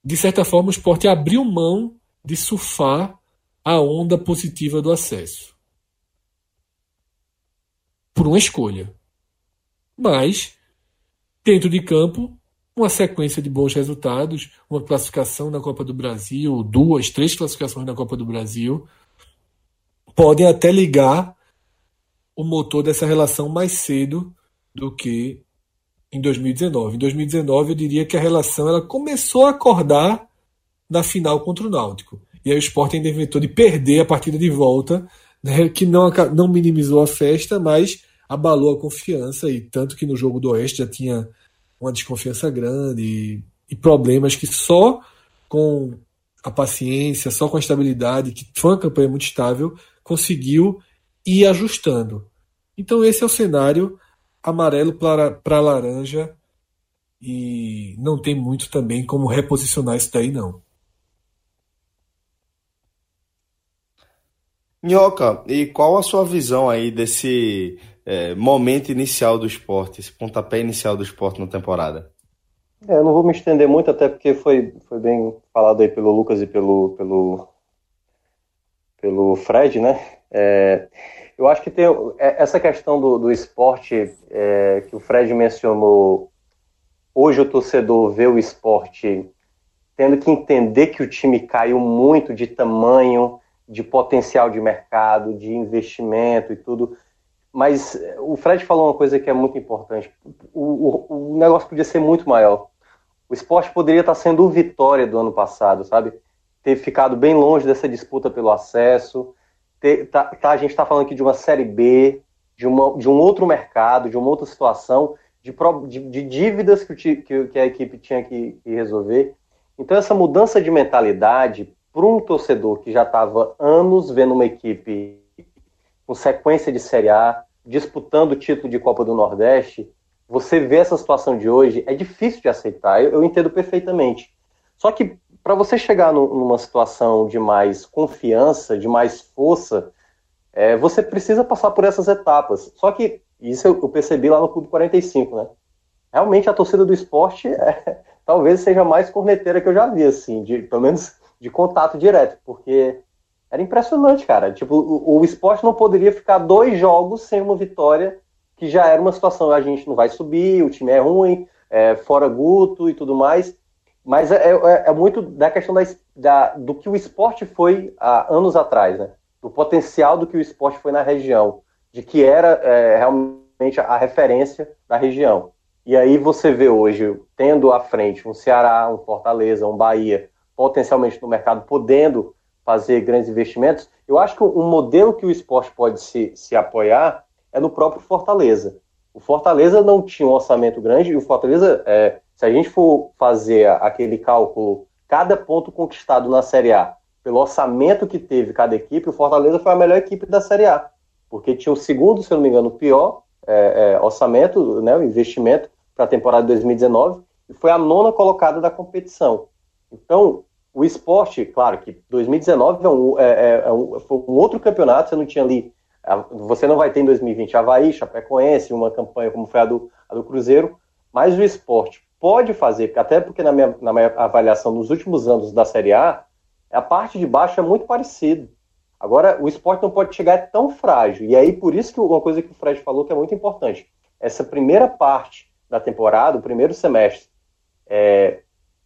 De certa forma, o esporte abriu mão de surfar a onda positiva do acesso. Por uma escolha. Mas, dentro de campo, uma sequência de bons resultados, uma classificação na Copa do Brasil, duas, três classificações na Copa do Brasil, podem até ligar o motor dessa relação mais cedo do que em 2019. Em 2019, eu diria que a relação ela começou a acordar na final contra o Náutico. E aí o Sport ainda inventou de perder a partida de volta, né, que não, não minimizou a festa, mas abalou a confiança, e tanto que no jogo do Oeste já tinha uma desconfiança grande e, e problemas que só com a paciência, só com a estabilidade, que foi uma campanha muito estável, conseguiu ir ajustando. Então esse é o cenário amarelo para laranja e não tem muito também como reposicionar isso daí não. Nhoca, e qual a sua visão aí desse é, momento inicial do esporte, esse pontapé inicial do esporte na temporada? É, eu não vou me estender muito, até porque foi, foi bem falado aí pelo Lucas e pelo, pelo, pelo Fred, né? É, eu acho que tem é, essa questão do, do esporte é, que o Fred mencionou. Hoje o torcedor vê o esporte tendo que entender que o time caiu muito de tamanho, de potencial de mercado, de investimento e tudo. Mas o Fred falou uma coisa que é muito importante. O, o, o negócio podia ser muito maior. O esporte poderia estar sendo o vitória do ano passado, sabe? Ter ficado bem longe dessa disputa pelo acesso. Ter, tá, tá, a gente está falando aqui de uma Série B, de, uma, de um outro mercado, de uma outra situação, de, de, de dívidas que, que, que, a equipe tinha que, que resolver. Então, essa mudança de mentalidade para um torcedor que já estava anos vendo uma equipe com sequência de Série A, disputando o título de Copa do Nordeste, você vê essa situação de hoje, é difícil de aceitar, eu, eu entendo perfeitamente. Só que para você chegar no, numa situação de mais confiança, de mais força, é, você precisa passar por essas etapas. Só que isso eu, eu percebi lá no Clube 45, né? Realmente a torcida do esporte é, (laughs) talvez seja a mais corneteira que eu já vi, assim, de, pelo menos de contato direto, porque era impressionante, cara. Tipo, o, o esporte não poderia ficar dois jogos sem uma vitória, que já era uma situação, a gente não vai subir, o time é ruim, é, fora Guto e tudo mais. Mas é, é, é muito da questão da, da, do que o esporte foi há anos atrás, né? Do potencial do que o esporte foi na região, de que era é, realmente a referência da região. E aí você vê hoje, tendo à frente um Ceará, um Fortaleza, um Bahia, potencialmente no mercado podendo fazer grandes investimentos, eu acho que um modelo que o esporte pode se, se apoiar é no próprio Fortaleza. O Fortaleza não tinha um orçamento grande e o Fortaleza, é, se a gente for fazer aquele cálculo, cada ponto conquistado na Série A, pelo orçamento que teve cada equipe, o Fortaleza foi a melhor equipe da Série A, porque tinha o segundo, se eu não me engano, o pior é, é, orçamento, né, o investimento para a temporada de 2019, e foi a nona colocada da competição. Então, o esporte, claro que 2019 é um, é, é, é um, foi um outro campeonato, você não tinha ali. Você não vai ter em 2020 Havaí, Chapecoense, uma campanha como foi a do, a do Cruzeiro, mas o esporte pode fazer, até porque na minha, na minha avaliação nos últimos anos da Série A, a parte de baixo é muito parecido. Agora, o esporte não pode chegar tão frágil. E aí, por isso que uma coisa que o Fred falou que é muito importante. Essa primeira parte da temporada, o primeiro semestre, é,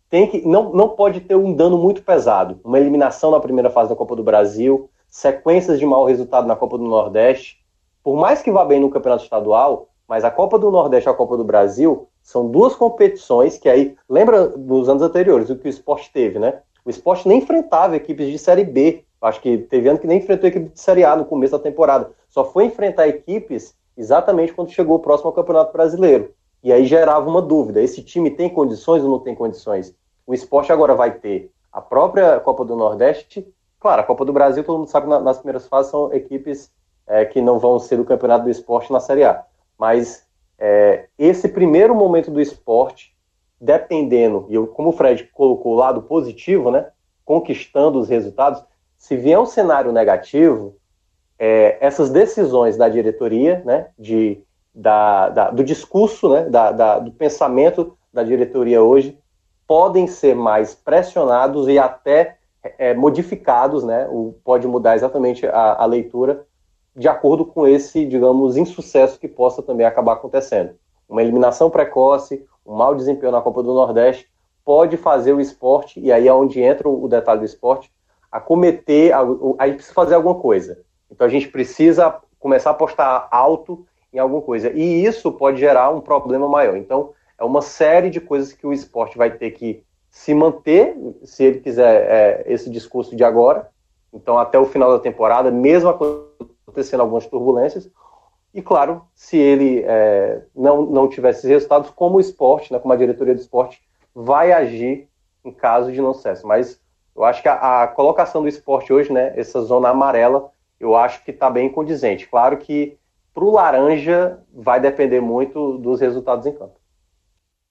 tem que não, não pode ter um dano muito pesado. Uma eliminação na primeira fase da Copa do Brasil, sequências de mau resultado na Copa do Nordeste. Por mais que vá bem no Campeonato Estadual, mas a Copa do Nordeste e a Copa do Brasil são duas competições que aí, lembra dos anos anteriores, o que o esporte teve, né? O esporte nem enfrentava equipes de Série B. Acho que teve ano que nem enfrentou equipe de Série A no começo da temporada. Só foi enfrentar equipes exatamente quando chegou o próximo Campeonato Brasileiro. E aí gerava uma dúvida: esse time tem condições ou não tem condições? O esporte agora vai ter a própria Copa do Nordeste. Claro, a Copa do Brasil, todo mundo sabe nas primeiras fases são equipes é, que não vão ser do Campeonato do Esporte na Série A. Mas é, esse primeiro momento do esporte, dependendo, e eu, como o Fred colocou o lado positivo, né, conquistando os resultados, se vier um cenário negativo, é, essas decisões da diretoria, né, de da, da, do discurso, né, da, do pensamento da diretoria hoje, podem ser mais pressionados e até é, modificados, né, o, pode mudar exatamente a, a leitura de acordo com esse, digamos, insucesso que possa também acabar acontecendo. Uma eliminação precoce, um mau desempenho na Copa do Nordeste, pode fazer o esporte, e aí é onde entra o detalhe do esporte, a cometer, a, a, a gente precisa fazer alguma coisa. Então a gente precisa começar a apostar alto em alguma coisa. E isso pode gerar um problema maior. Então, é uma série de coisas que o esporte vai ter que se manter, se ele quiser é, esse discurso de agora. Então, até o final da temporada, mesmo acontecendo algumas turbulências. E, claro, se ele é, não, não tiver esses resultados, como o esporte, né, como a diretoria do esporte, vai agir em caso de não sucesso. Mas eu acho que a, a colocação do esporte hoje, né, essa zona amarela, eu acho que está bem condizente. Claro que para o laranja vai depender muito dos resultados em campo.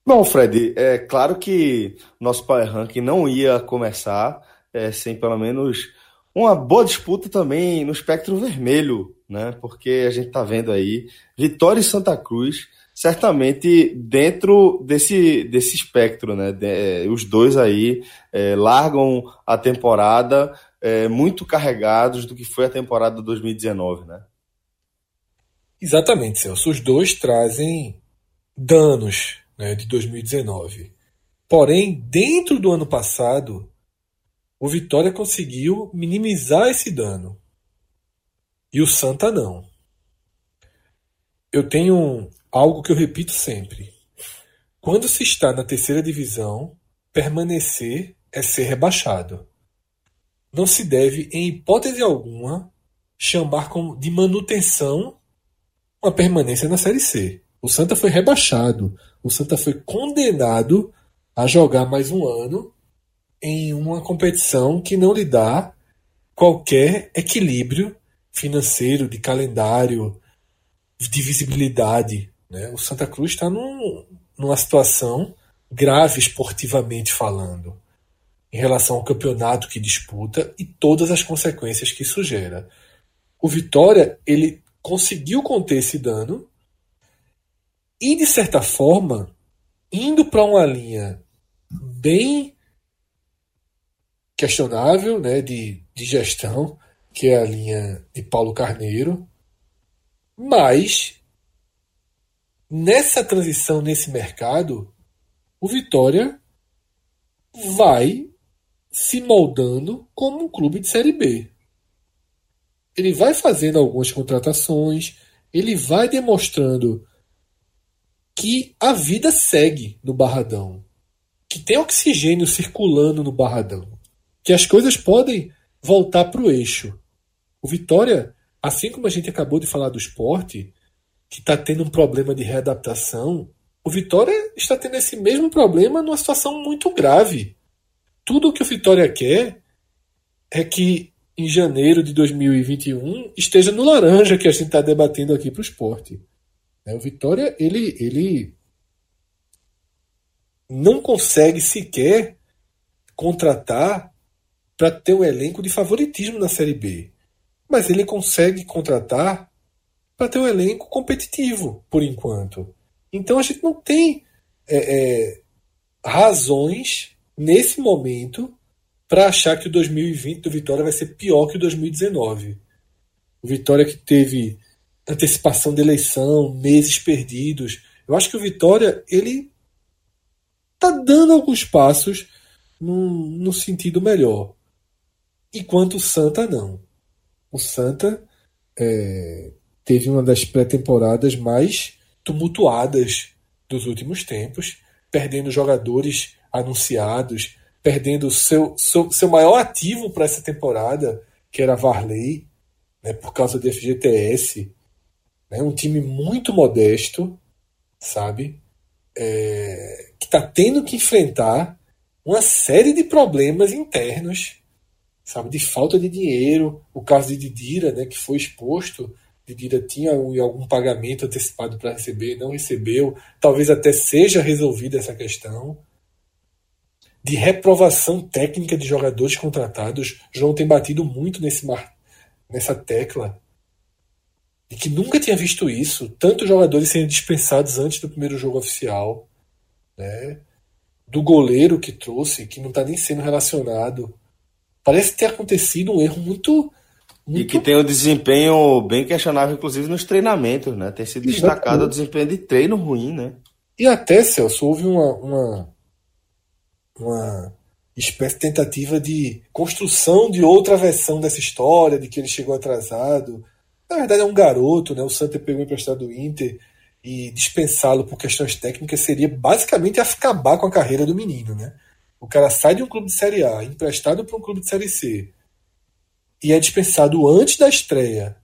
Bom, Fred, é claro que nosso Power Ranking não ia começar é, sem pelo menos uma boa disputa também no espectro vermelho, né? Porque a gente está vendo aí Vitória e Santa Cruz, certamente dentro desse, desse espectro, né? De, é, os dois aí é, largam a temporada é, muito carregados do que foi a temporada 2019, né? Exatamente, Celso. Os dois trazem danos né, de 2019. Porém, dentro do ano passado, o Vitória conseguiu minimizar esse dano. E o Santa não. Eu tenho algo que eu repito sempre. Quando se está na terceira divisão, permanecer é ser rebaixado. Não se deve, em hipótese alguma, chamar de manutenção uma permanência na Série C. O Santa foi rebaixado. O Santa foi condenado a jogar mais um ano em uma competição que não lhe dá qualquer equilíbrio financeiro, de calendário, de visibilidade. Né? O Santa Cruz está num, numa situação grave esportivamente falando, em relação ao campeonato que disputa e todas as consequências que isso gera. O Vitória ele conseguiu conter esse dano e, de certa forma, indo para uma linha bem questionável né, de, de gestão, que é a linha de Paulo Carneiro, mas nessa transição, nesse mercado, o Vitória vai se moldando como um clube de Série B ele vai fazendo algumas contratações, ele vai demonstrando que a vida segue no Barradão, que tem oxigênio circulando no Barradão, que as coisas podem voltar para o eixo. O Vitória, assim como a gente acabou de falar do esporte, que está tendo um problema de readaptação, o Vitória está tendo esse mesmo problema numa situação muito grave. Tudo o que o Vitória quer é que em janeiro de 2021 esteja no laranja que a gente está debatendo aqui para o esporte. É, o Vitória ele, ele não consegue sequer contratar para ter um elenco de favoritismo na Série B. Mas ele consegue contratar para ter um elenco competitivo, por enquanto. Então a gente não tem é, é, razões, nesse momento, para achar que o 2020 do Vitória vai ser pior que o 2019. O Vitória que teve antecipação de eleição, meses perdidos. Eu acho que o Vitória ele tá dando alguns passos no, no sentido melhor. Enquanto o Santa não. O Santa é, teve uma das pré-temporadas mais tumultuadas dos últimos tempos, perdendo jogadores anunciados, perdendo seu, seu, seu maior ativo para essa temporada, que era Varley, né, por causa do FGTS. Né, um time muito modesto, sabe? É, que está tendo que enfrentar uma série de problemas internos, sabe? De falta de dinheiro. O caso de Didira, né, que foi exposto. Didira tinha algum pagamento antecipado para receber, não recebeu. Talvez até seja resolvida essa questão de reprovação técnica de jogadores contratados. João tem batido muito nesse mar, nessa tecla de que nunca tinha visto isso, tantos jogadores sendo dispensados antes do primeiro jogo oficial, né? Do goleiro que trouxe, que não está nem sendo relacionado. Parece ter acontecido um erro muito, muito... E que tem um desempenho bem questionável, inclusive nos treinamentos, né? Tem sido destacado o desempenho de treino ruim, né? E até, Celso, houve uma, uma uma espécie de tentativa de construção de outra versão dessa história, de que ele chegou atrasado. Na verdade, é um garoto, né? O Santa pegou emprestado do Inter e dispensá-lo por questões técnicas seria basicamente acabar com a carreira do menino, né? O cara sai de um clube de Série A, emprestado para um clube de Série C, e é dispensado antes da estreia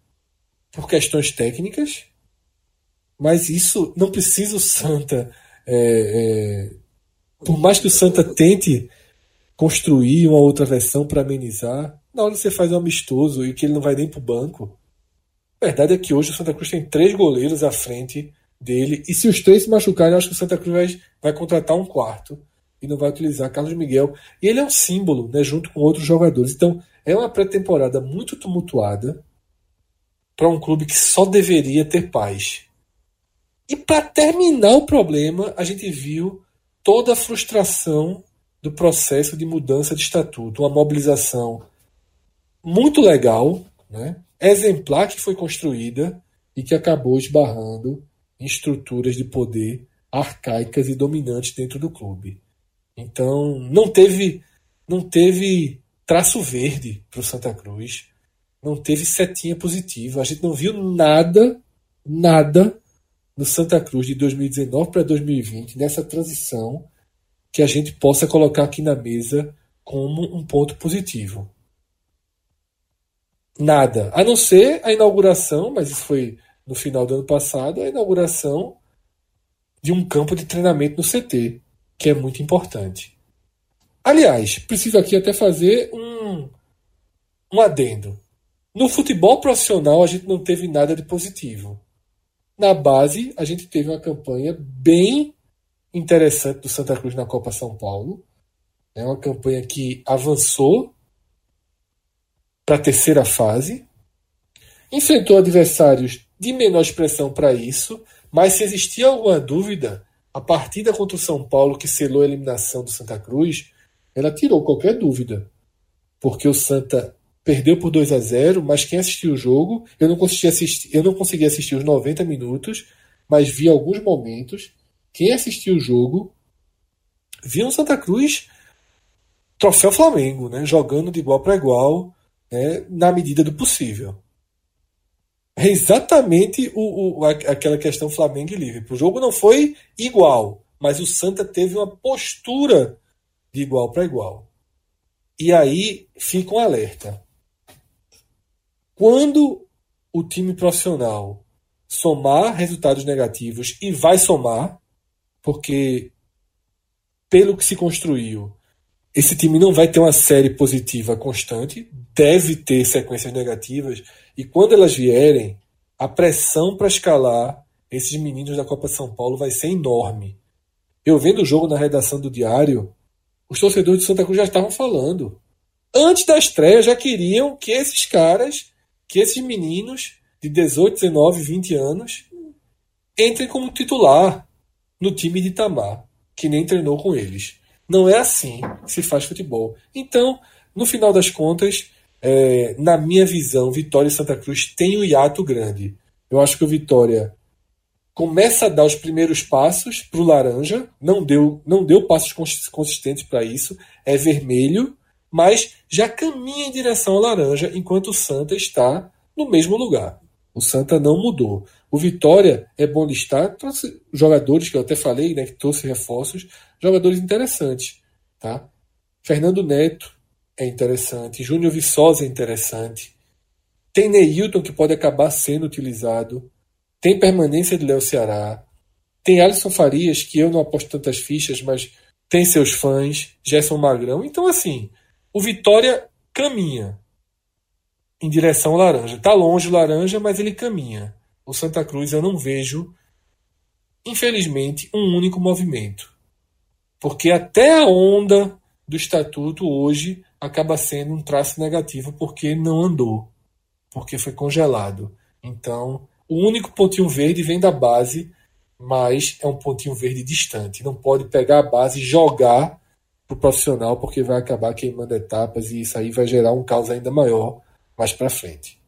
por questões técnicas, mas isso não precisa o Santa. É, é, por mais que o Santa tente construir uma outra versão para amenizar, na hora que você faz um amistoso e que ele não vai nem para o banco. A verdade é que hoje o Santa Cruz tem três goleiros à frente dele, e se os três se machucarem, eu acho que o Santa Cruz vai, vai contratar um quarto e não vai utilizar Carlos Miguel. E ele é um símbolo, né, junto com outros jogadores. Então, é uma pré-temporada muito tumultuada para um clube que só deveria ter paz. E para terminar o problema, a gente viu toda a frustração do processo de mudança de estatuto, uma mobilização muito legal, né? exemplar que foi construída e que acabou esbarrando em estruturas de poder arcaicas e dominantes dentro do clube. Então, não teve não teve traço verde para o Santa Cruz, não teve setinha positiva. A gente não viu nada, nada no Santa Cruz de 2019 para 2020, nessa transição, que a gente possa colocar aqui na mesa como um ponto positivo. Nada. A não ser a inauguração, mas isso foi no final do ano passado, a inauguração de um campo de treinamento no CT, que é muito importante. Aliás, preciso aqui até fazer um, um adendo. No futebol profissional, a gente não teve nada de positivo. Na base, a gente teve uma campanha bem interessante do Santa Cruz na Copa São Paulo. É uma campanha que avançou para a terceira fase, enfrentou adversários de menor expressão para isso, mas se existia alguma dúvida, a partida contra o São Paulo que selou a eliminação do Santa Cruz, ela tirou qualquer dúvida. Porque o Santa perdeu por 2 a 0, mas quem assistiu o jogo, eu não consegui assistir, eu não consegui assistir os 90 minutos, mas vi alguns momentos. Quem assistiu o jogo viu um Santa Cruz troféu Flamengo, né, jogando de igual para igual, né, na medida do possível. É exatamente o, o, aquela questão Flamengo e Liverpool. O jogo não foi igual, mas o Santa teve uma postura de igual para igual. E aí fica um alerta. Quando o time profissional somar resultados negativos, e vai somar, porque pelo que se construiu, esse time não vai ter uma série positiva constante, deve ter sequências negativas, e quando elas vierem, a pressão para escalar esses meninos da Copa São Paulo vai ser enorme. Eu vendo o jogo na redação do Diário, os torcedores de Santa Cruz já estavam falando. Antes da estreia, já queriam que esses caras que esses meninos de 18, 19, 20 anos entrem como titular no time de Itamar, que nem treinou com eles. Não é assim que se faz futebol. Então, no final das contas, é, na minha visão, Vitória e Santa Cruz tem um hiato grande. Eu acho que o Vitória começa a dar os primeiros passos para o laranja, não deu, não deu passos consistentes para isso, é vermelho, mas já caminha em direção ao laranja, enquanto o Santa está no mesmo lugar. O Santa não mudou. O Vitória é bom listar, trouxe jogadores que eu até falei, né, que trouxe reforços, jogadores interessantes, tá? Fernando Neto é interessante, Júnior Viçosa é interessante, tem Neilton que pode acabar sendo utilizado, tem permanência de Léo Ceará, tem Alisson Farias, que eu não aposto tantas fichas, mas tem seus fãs, Gerson Magrão, então assim, o Vitória caminha em direção ao laranja. Está longe o laranja, mas ele caminha. O Santa Cruz eu não vejo, infelizmente, um único movimento. Porque até a onda do estatuto hoje acaba sendo um traço negativo porque não andou, porque foi congelado. Então, o único pontinho verde vem da base, mas é um pontinho verde distante. Não pode pegar a base e jogar para profissional, porque vai acabar queimando etapas e isso aí vai gerar um caos ainda maior mais para frente.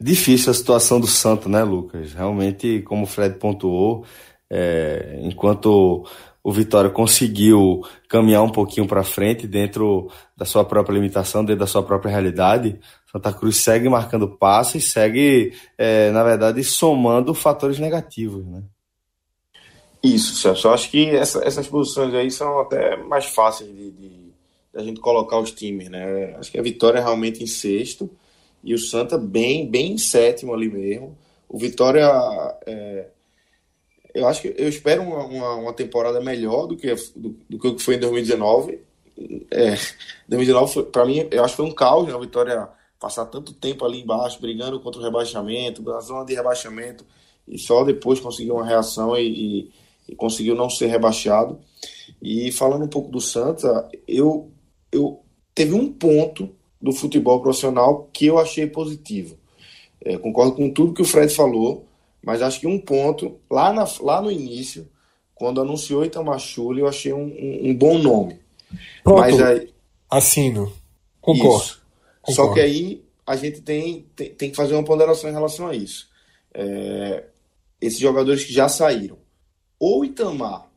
Difícil a situação do Santo, né, Lucas? Realmente, como o Fred pontuou, é, enquanto o Vitória conseguiu caminhar um pouquinho para frente dentro da sua própria limitação, dentro da sua própria realidade. Santa Cruz segue marcando passes, segue, é, na verdade, somando fatores negativos, né? Isso, Celso. Acho que essa, essas posições aí são até mais fáceis de, de, de, a gente colocar os times, né? Acho que a Vitória é realmente em sexto e o Santa bem, bem em sétimo ali mesmo. O Vitória é, eu acho que eu espero uma, uma, uma temporada melhor do que, do, do, que foi em 2019. É, 2019, para mim, eu acho que foi um caos, né? A Vitória passar tanto tempo ali embaixo, brigando contra o rebaixamento, na zona de rebaixamento, e só depois conseguiu uma reação e, e, e conseguiu não ser rebaixado. E falando um pouco do Santa, eu, eu teve um ponto do futebol profissional que eu achei positivo. É, concordo com tudo que o Fred falou. Mas acho que um ponto, lá, na, lá no início, quando anunciou Itamachule, eu achei um, um, um bom nome. Pronto, Mas aí, assino. Concordo. Isso. Concordo. Só que aí a gente tem, tem, tem, que fazer uma ponderação em relação a isso. É, esses jogadores que já saíram. Ou Itamar,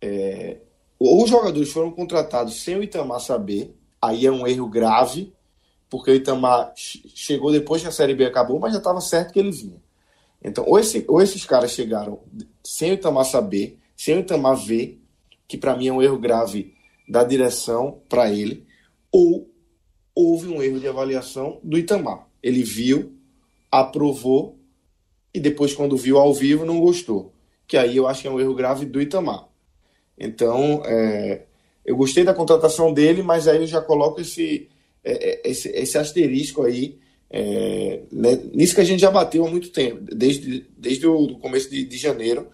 é, ou os jogadores foram contratados sem o Itamar saber, aí é um erro grave, porque o Itamar chegou depois que a Série B acabou, mas já estava certo que ele vinha. Então, ou, esse, ou esses caras chegaram sem o Itamar saber, sem o Itamar ver, que para mim é um erro grave da direção para ele, ou houve um erro de avaliação do Itamar. Ele viu, aprovou e depois, quando viu ao vivo, não gostou. Que aí eu acho que é um erro grave do Itamar. Então, é, eu gostei da contratação dele, mas aí eu já coloco esse, é, é esse, esse asterisco aí é, né, nisso que a gente já bateu há muito tempo, desde, desde o começo de, de janeiro,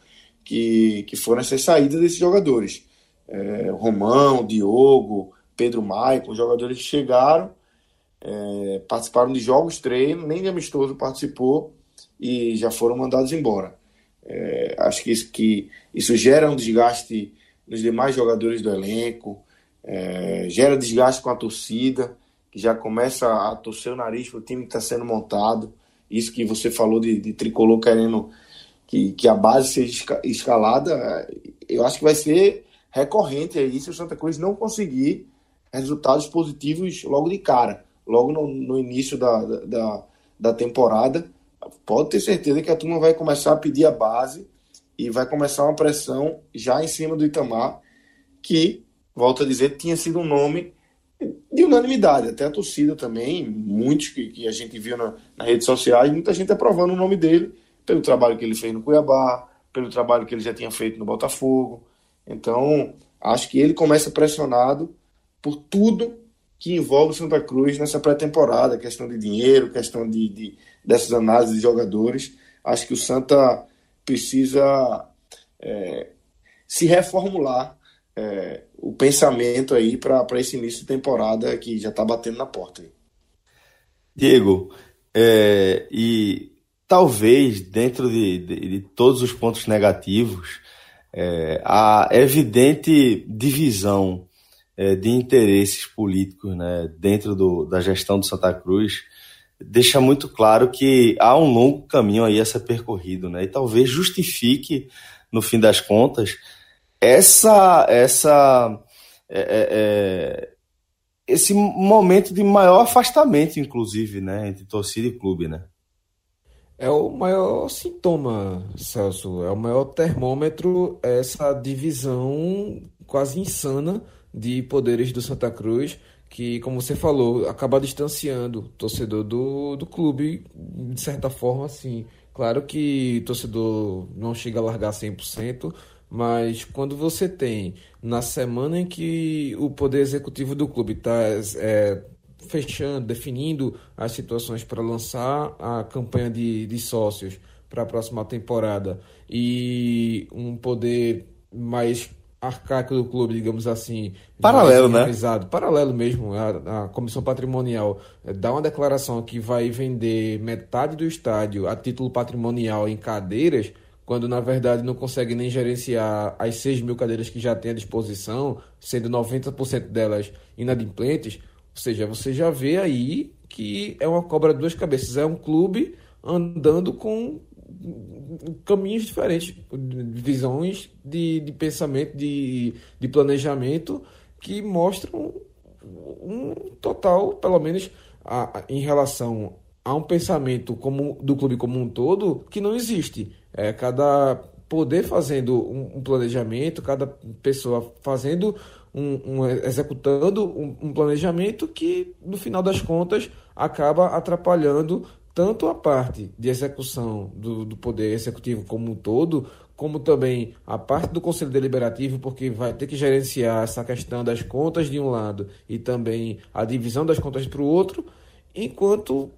que, que foram essas saídas desses jogadores. É, Romão, Diogo, Pedro Maicon, jogadores que chegaram, é, participaram de jogos, treino, nem de amistoso participou e já foram mandados embora. É, acho que isso, que isso gera um desgaste nos demais jogadores do elenco, é, gera desgaste com a torcida que já começa a torcer o nariz para o time que está sendo montado. Isso que você falou de, de tricolor querendo que, que a base seja escalada, eu acho que vai ser recorrente aí se o Santa Cruz não conseguir resultados positivos logo de cara, logo no, no início da, da, da temporada. Pode ter certeza que a turma vai começar a pedir a base e vai começar uma pressão já em cima do Itamar, que, volto a dizer, tinha sido um nome de unanimidade, até a torcida também, muitos que, que a gente viu na, nas redes sociais, muita gente aprovando o nome dele pelo trabalho que ele fez no Cuiabá, pelo trabalho que ele já tinha feito no Botafogo. Então, acho que ele começa pressionado por tudo que envolve o Santa Cruz nessa pré-temporada, questão de dinheiro, questão de, de, dessas análises de jogadores. Acho que o Santa precisa é, se reformular é, o pensamento aí para esse início de temporada que já está batendo na porta. Aí. Diego, é, e talvez dentro de, de, de, todos os pontos negativos, é, a evidente divisão é, de interesses políticos né, dentro do, da gestão do Santa Cruz deixa muito claro que há um longo caminho aí a ser percorrido, né? E talvez justifique, no fim das contas, essa essa é, é, é, esse momento de maior afastamento, inclusive, né, entre torcida e clube, né? É o maior sintoma, Celso, é o maior termômetro essa divisão quase insana de poderes do Santa Cruz, que, como você falou, acaba distanciando o torcedor do, do clube, de certa forma, assim. Claro que o torcedor não chega a largar 100%, mas quando você tem, na semana em que o poder executivo do clube está é, fechando, definindo as situações para lançar a campanha de, de sócios para a próxima temporada e um poder mais arcaico do clube, digamos assim. Paralelo, né? Paralelo mesmo. A, a, comissão patrimonial é, dá uma declaração que vai vender metade do estádio a título patrimonial em cadeiras quando na verdade não consegue nem gerenciar as 6 mil cadeiras que já tem à disposição, sendo 90% delas inadimplentes, ou seja, você já vê aí que é uma cobra de duas cabeças. É um clube andando com caminhos diferentes, visões de, de pensamento, de, de planejamento que mostram um total, pelo menos a, em relação a um pensamento como, do clube como um todo, que não existe. É, cada poder fazendo um, um planejamento, cada pessoa fazendo um, um, executando um, um, planejamento que, no final das contas, acaba atrapalhando tanto a parte de execução do, do poder executivo como um todo, como também a parte do Conselho Deliberativo, porque vai ter que gerenciar essa questão das contas de um lado e também a divisão das contas para o outro, enquanto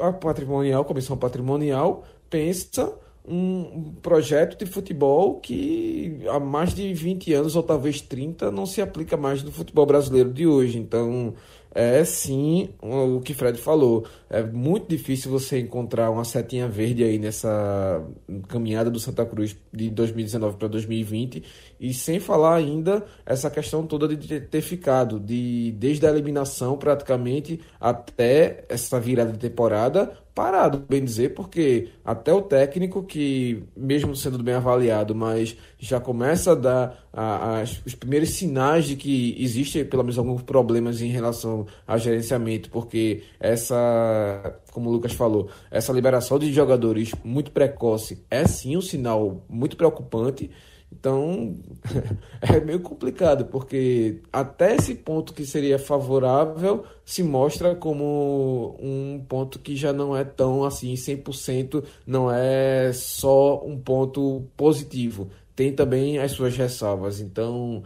a patrimonial, a comissão patrimonial, pensa um projeto de futebol que há mais de 20 anos ou talvez 30 não se aplica mais no futebol brasileiro de hoje. Então, é sim o que Fred falou. É muito difícil você encontrar uma setinha verde aí nessa caminhada do Santa Cruz de 2019 para 2020 e sem falar ainda essa questão toda de ter ficado de desde a eliminação praticamente até essa virada de temporada parado, bem dizer, porque até o técnico que mesmo sendo bem avaliado, mas já começa a dar a, a, os primeiros sinais de que existe pelo menos alguns problemas em relação a gerenciamento, porque essa, como o Lucas falou, essa liberação de jogadores muito precoce é sim um sinal muito preocupante. Então (laughs) é meio complicado, porque até esse ponto que seria favorável se mostra como um ponto que já não é tão assim 100%, não é só um ponto positivo. Tem também as suas ressalvas. Então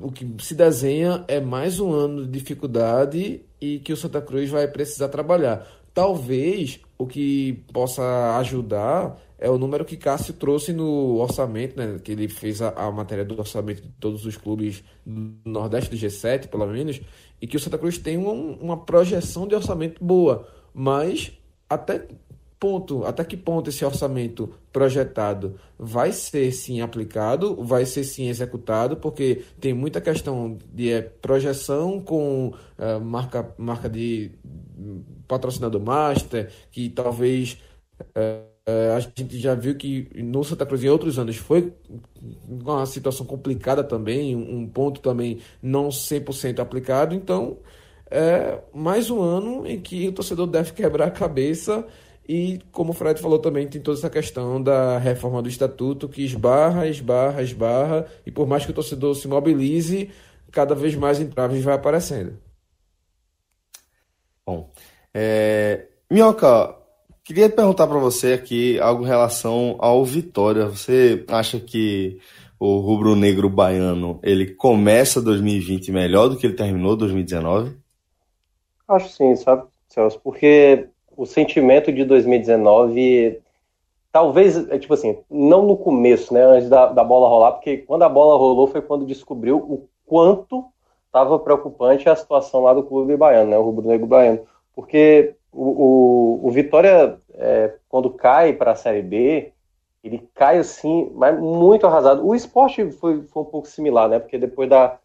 o que se desenha é mais um ano de dificuldade e que o Santa Cruz vai precisar trabalhar. Talvez o que possa ajudar é o número que Cássio trouxe no orçamento, né? Que ele fez a, a matéria do orçamento de todos os clubes do Nordeste do G7, pelo menos, e que o Santa Cruz tem um, uma projeção de orçamento boa, mas até ponto, até que ponto esse orçamento projetado vai ser sim aplicado, vai ser sim executado, porque tem muita questão de é, projeção com uh, marca, marca de patrocinador master, que talvez uh, uh, a gente já viu que no Santa Cruz em outros anos foi uma situação complicada também, um ponto também não 100% aplicado, então é mais um ano em que o torcedor deve quebrar a cabeça e, como o Fred falou também, tem toda essa questão da reforma do estatuto que esbarra, esbarra, esbarra, e por mais que o torcedor se mobilize, cada vez mais entraves vai aparecendo. Bom, é... Minhoca, queria perguntar para você aqui algo em relação ao Vitória. Você acha que o rubro-negro baiano ele começa 2020 melhor do que ele terminou 2019? Acho sim, sabe, Celso, porque o sentimento de 2019, talvez, é tipo assim, não no começo, né, antes da, da bola rolar, porque quando a bola rolou foi quando descobriu o quanto estava preocupante a situação lá do clube baiano, né, o Rubro Negro Baiano, porque o, o, o Vitória, é, quando cai para a Série B, ele cai assim, mas muito arrasado. O esporte foi, foi um pouco similar, né, porque depois da,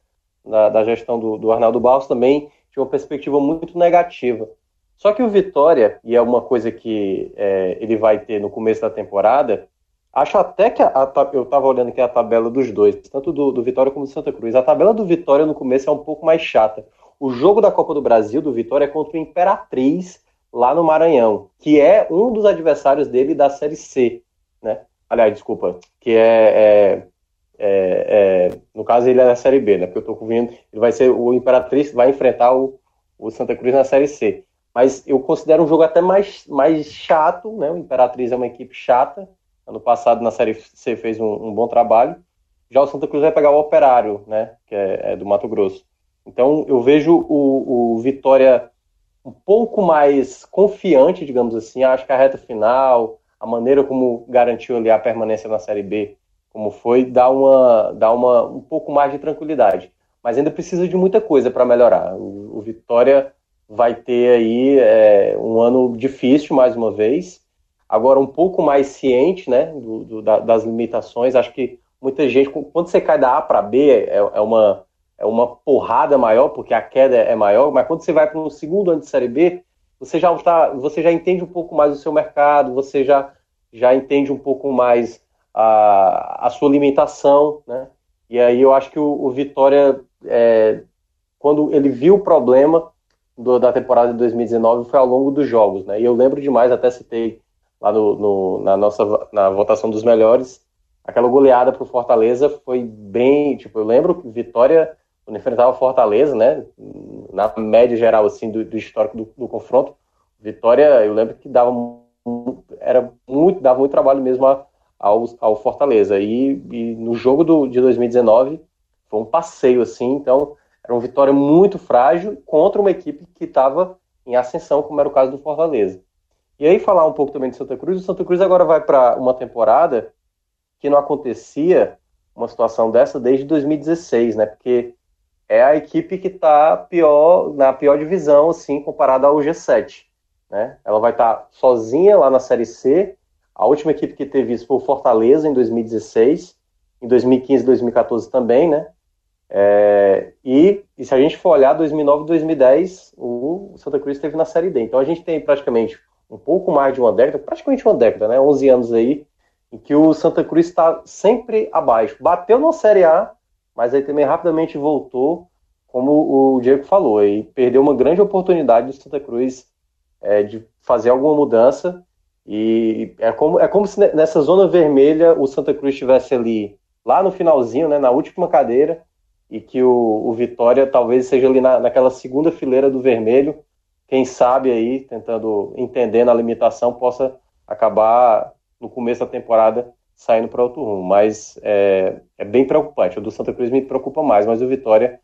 da, da gestão do, do Arnaldo Barros também tinha uma perspectiva muito negativa. Só que o Vitória, e é uma coisa que é, ele vai ter no começo da temporada, acho até que a, a, eu estava olhando aqui a tabela dos dois, tanto do, do, Vitória como do Santa Cruz. A tabela do Vitória no começo é um pouco mais chata. O jogo da Copa do Brasil do Vitória é contra o Imperatriz lá no Maranhão, que é um dos adversários dele da Série C, né? Aliás, desculpa, que é, é, é, é no caso ele é da Série B, né? Porque eu estou vendo, ele vai ser o Imperatriz vai enfrentar o, o Santa Cruz na Série C. Mas eu considero um jogo até mais, mais chato, né? O Imperatriz é uma equipe chata. Ano passado na Série C fez um, um bom trabalho. Já o Santa Cruz vai pegar o Operário, né? Que é, é do Mato Grosso. Então eu vejo o, o Vitória um pouco mais confiante, digamos assim. Acho que a reta final, a maneira como garantiu ali a permanência na Série B, como foi, dá uma, dá uma um pouco mais de tranquilidade. Mas ainda precisa de muita coisa para melhorar. O, o Vitória vai ter aí é, um ano difícil mais uma vez, agora um pouco mais ciente né, do, do, da, das limitações. Acho que muita gente, quando você cai da A para B, é, é, uma, é uma porrada maior, porque a queda é maior, mas quando você vai para um segundo ano de Série B, você já, tá, você já entende um pouco mais o seu mercado, você já já entende um pouco mais a, a sua limitação, né? E aí eu acho que o, o Vitória, é, quando ele viu o problema do, da temporada de 2019, foi ao longo dos jogos, né? E eu lembro demais, até citei lá no, no na nossa na votação dos melhores, aquela goleada para o Fortaleza foi bem, tipo, eu lembro que Vitória quando enfrentava Fortaleza, né, na média geral assim do, do histórico do, do, confronto, Vitória, eu lembro que dava era muito dava muito trabalho mesmo a, ao, ao Fortaleza e, e, no jogo do, de 2019 foi um passeio assim, então era uma vitória muito frágil contra uma equipe que estava em ascensão, como era o caso do Fortaleza. E aí falar um pouco também de Santa Cruz, o Santa Cruz agora vai para uma temporada que não acontecia uma situação dessa desde 2016, né? Porque é a equipe que está pior na pior divisão, assim, comparada ao G7. Né? Ela vai estar tá sozinha lá na Série C. A última equipe que teve isso foi o Fortaleza em 2016, em 2015 e 2014 também, né? É, e, e, se a gente for olhar 2009 e 2010, o Santa Cruz esteve na Série D. Então a gente tem praticamente um pouco mais de uma década, praticamente uma década, né? 11 anos aí, em que o Santa Cruz está sempre abaixo. Bateu na Série A, mas aí também rapidamente voltou, como o Diego falou, e perdeu uma grande oportunidade do Santa Cruz é, de fazer alguma mudança. E é como, é como se nessa zona vermelha o Santa Cruz estivesse ali, lá no finalzinho, né, na última cadeira, e que o, o Vitória talvez seja ali na, naquela segunda fileira do vermelho. Quem sabe aí, tentando entender na limitação, possa acabar no começo da temporada saindo para outro rumo. Mas é, é, bem preocupante. O do Santa Cruz me preocupa mais, mas o Vitória,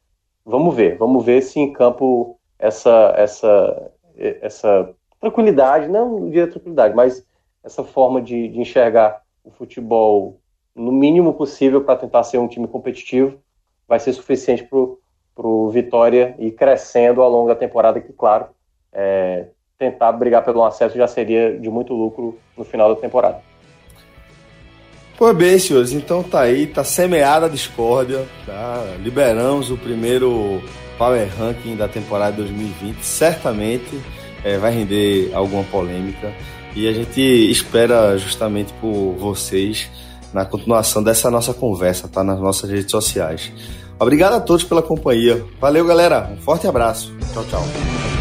vamos ver. Vamos ver se em campo essa, essa, essa tranquilidade, não diria tranquilidade, mas essa forma de, de enxergar o futebol no mínimo possível para tentar ser um time competitivo vai ser suficiente para o Vitória ir crescendo ao longo da temporada, que, claro, é, tentar brigar pelo acesso já seria de muito lucro no final da temporada. Pois bem, senhores, então tá aí, tá semeada a discórdia, tá? Liberamos o primeiro Power Ranking da temporada 2020, certamente é, vai render alguma polêmica e a gente espera justamente por vocês na continuação dessa nossa conversa, tá? Nas nossas redes sociais. Obrigado a todos pela companhia. Valeu, galera. Um forte abraço. Tchau, tchau.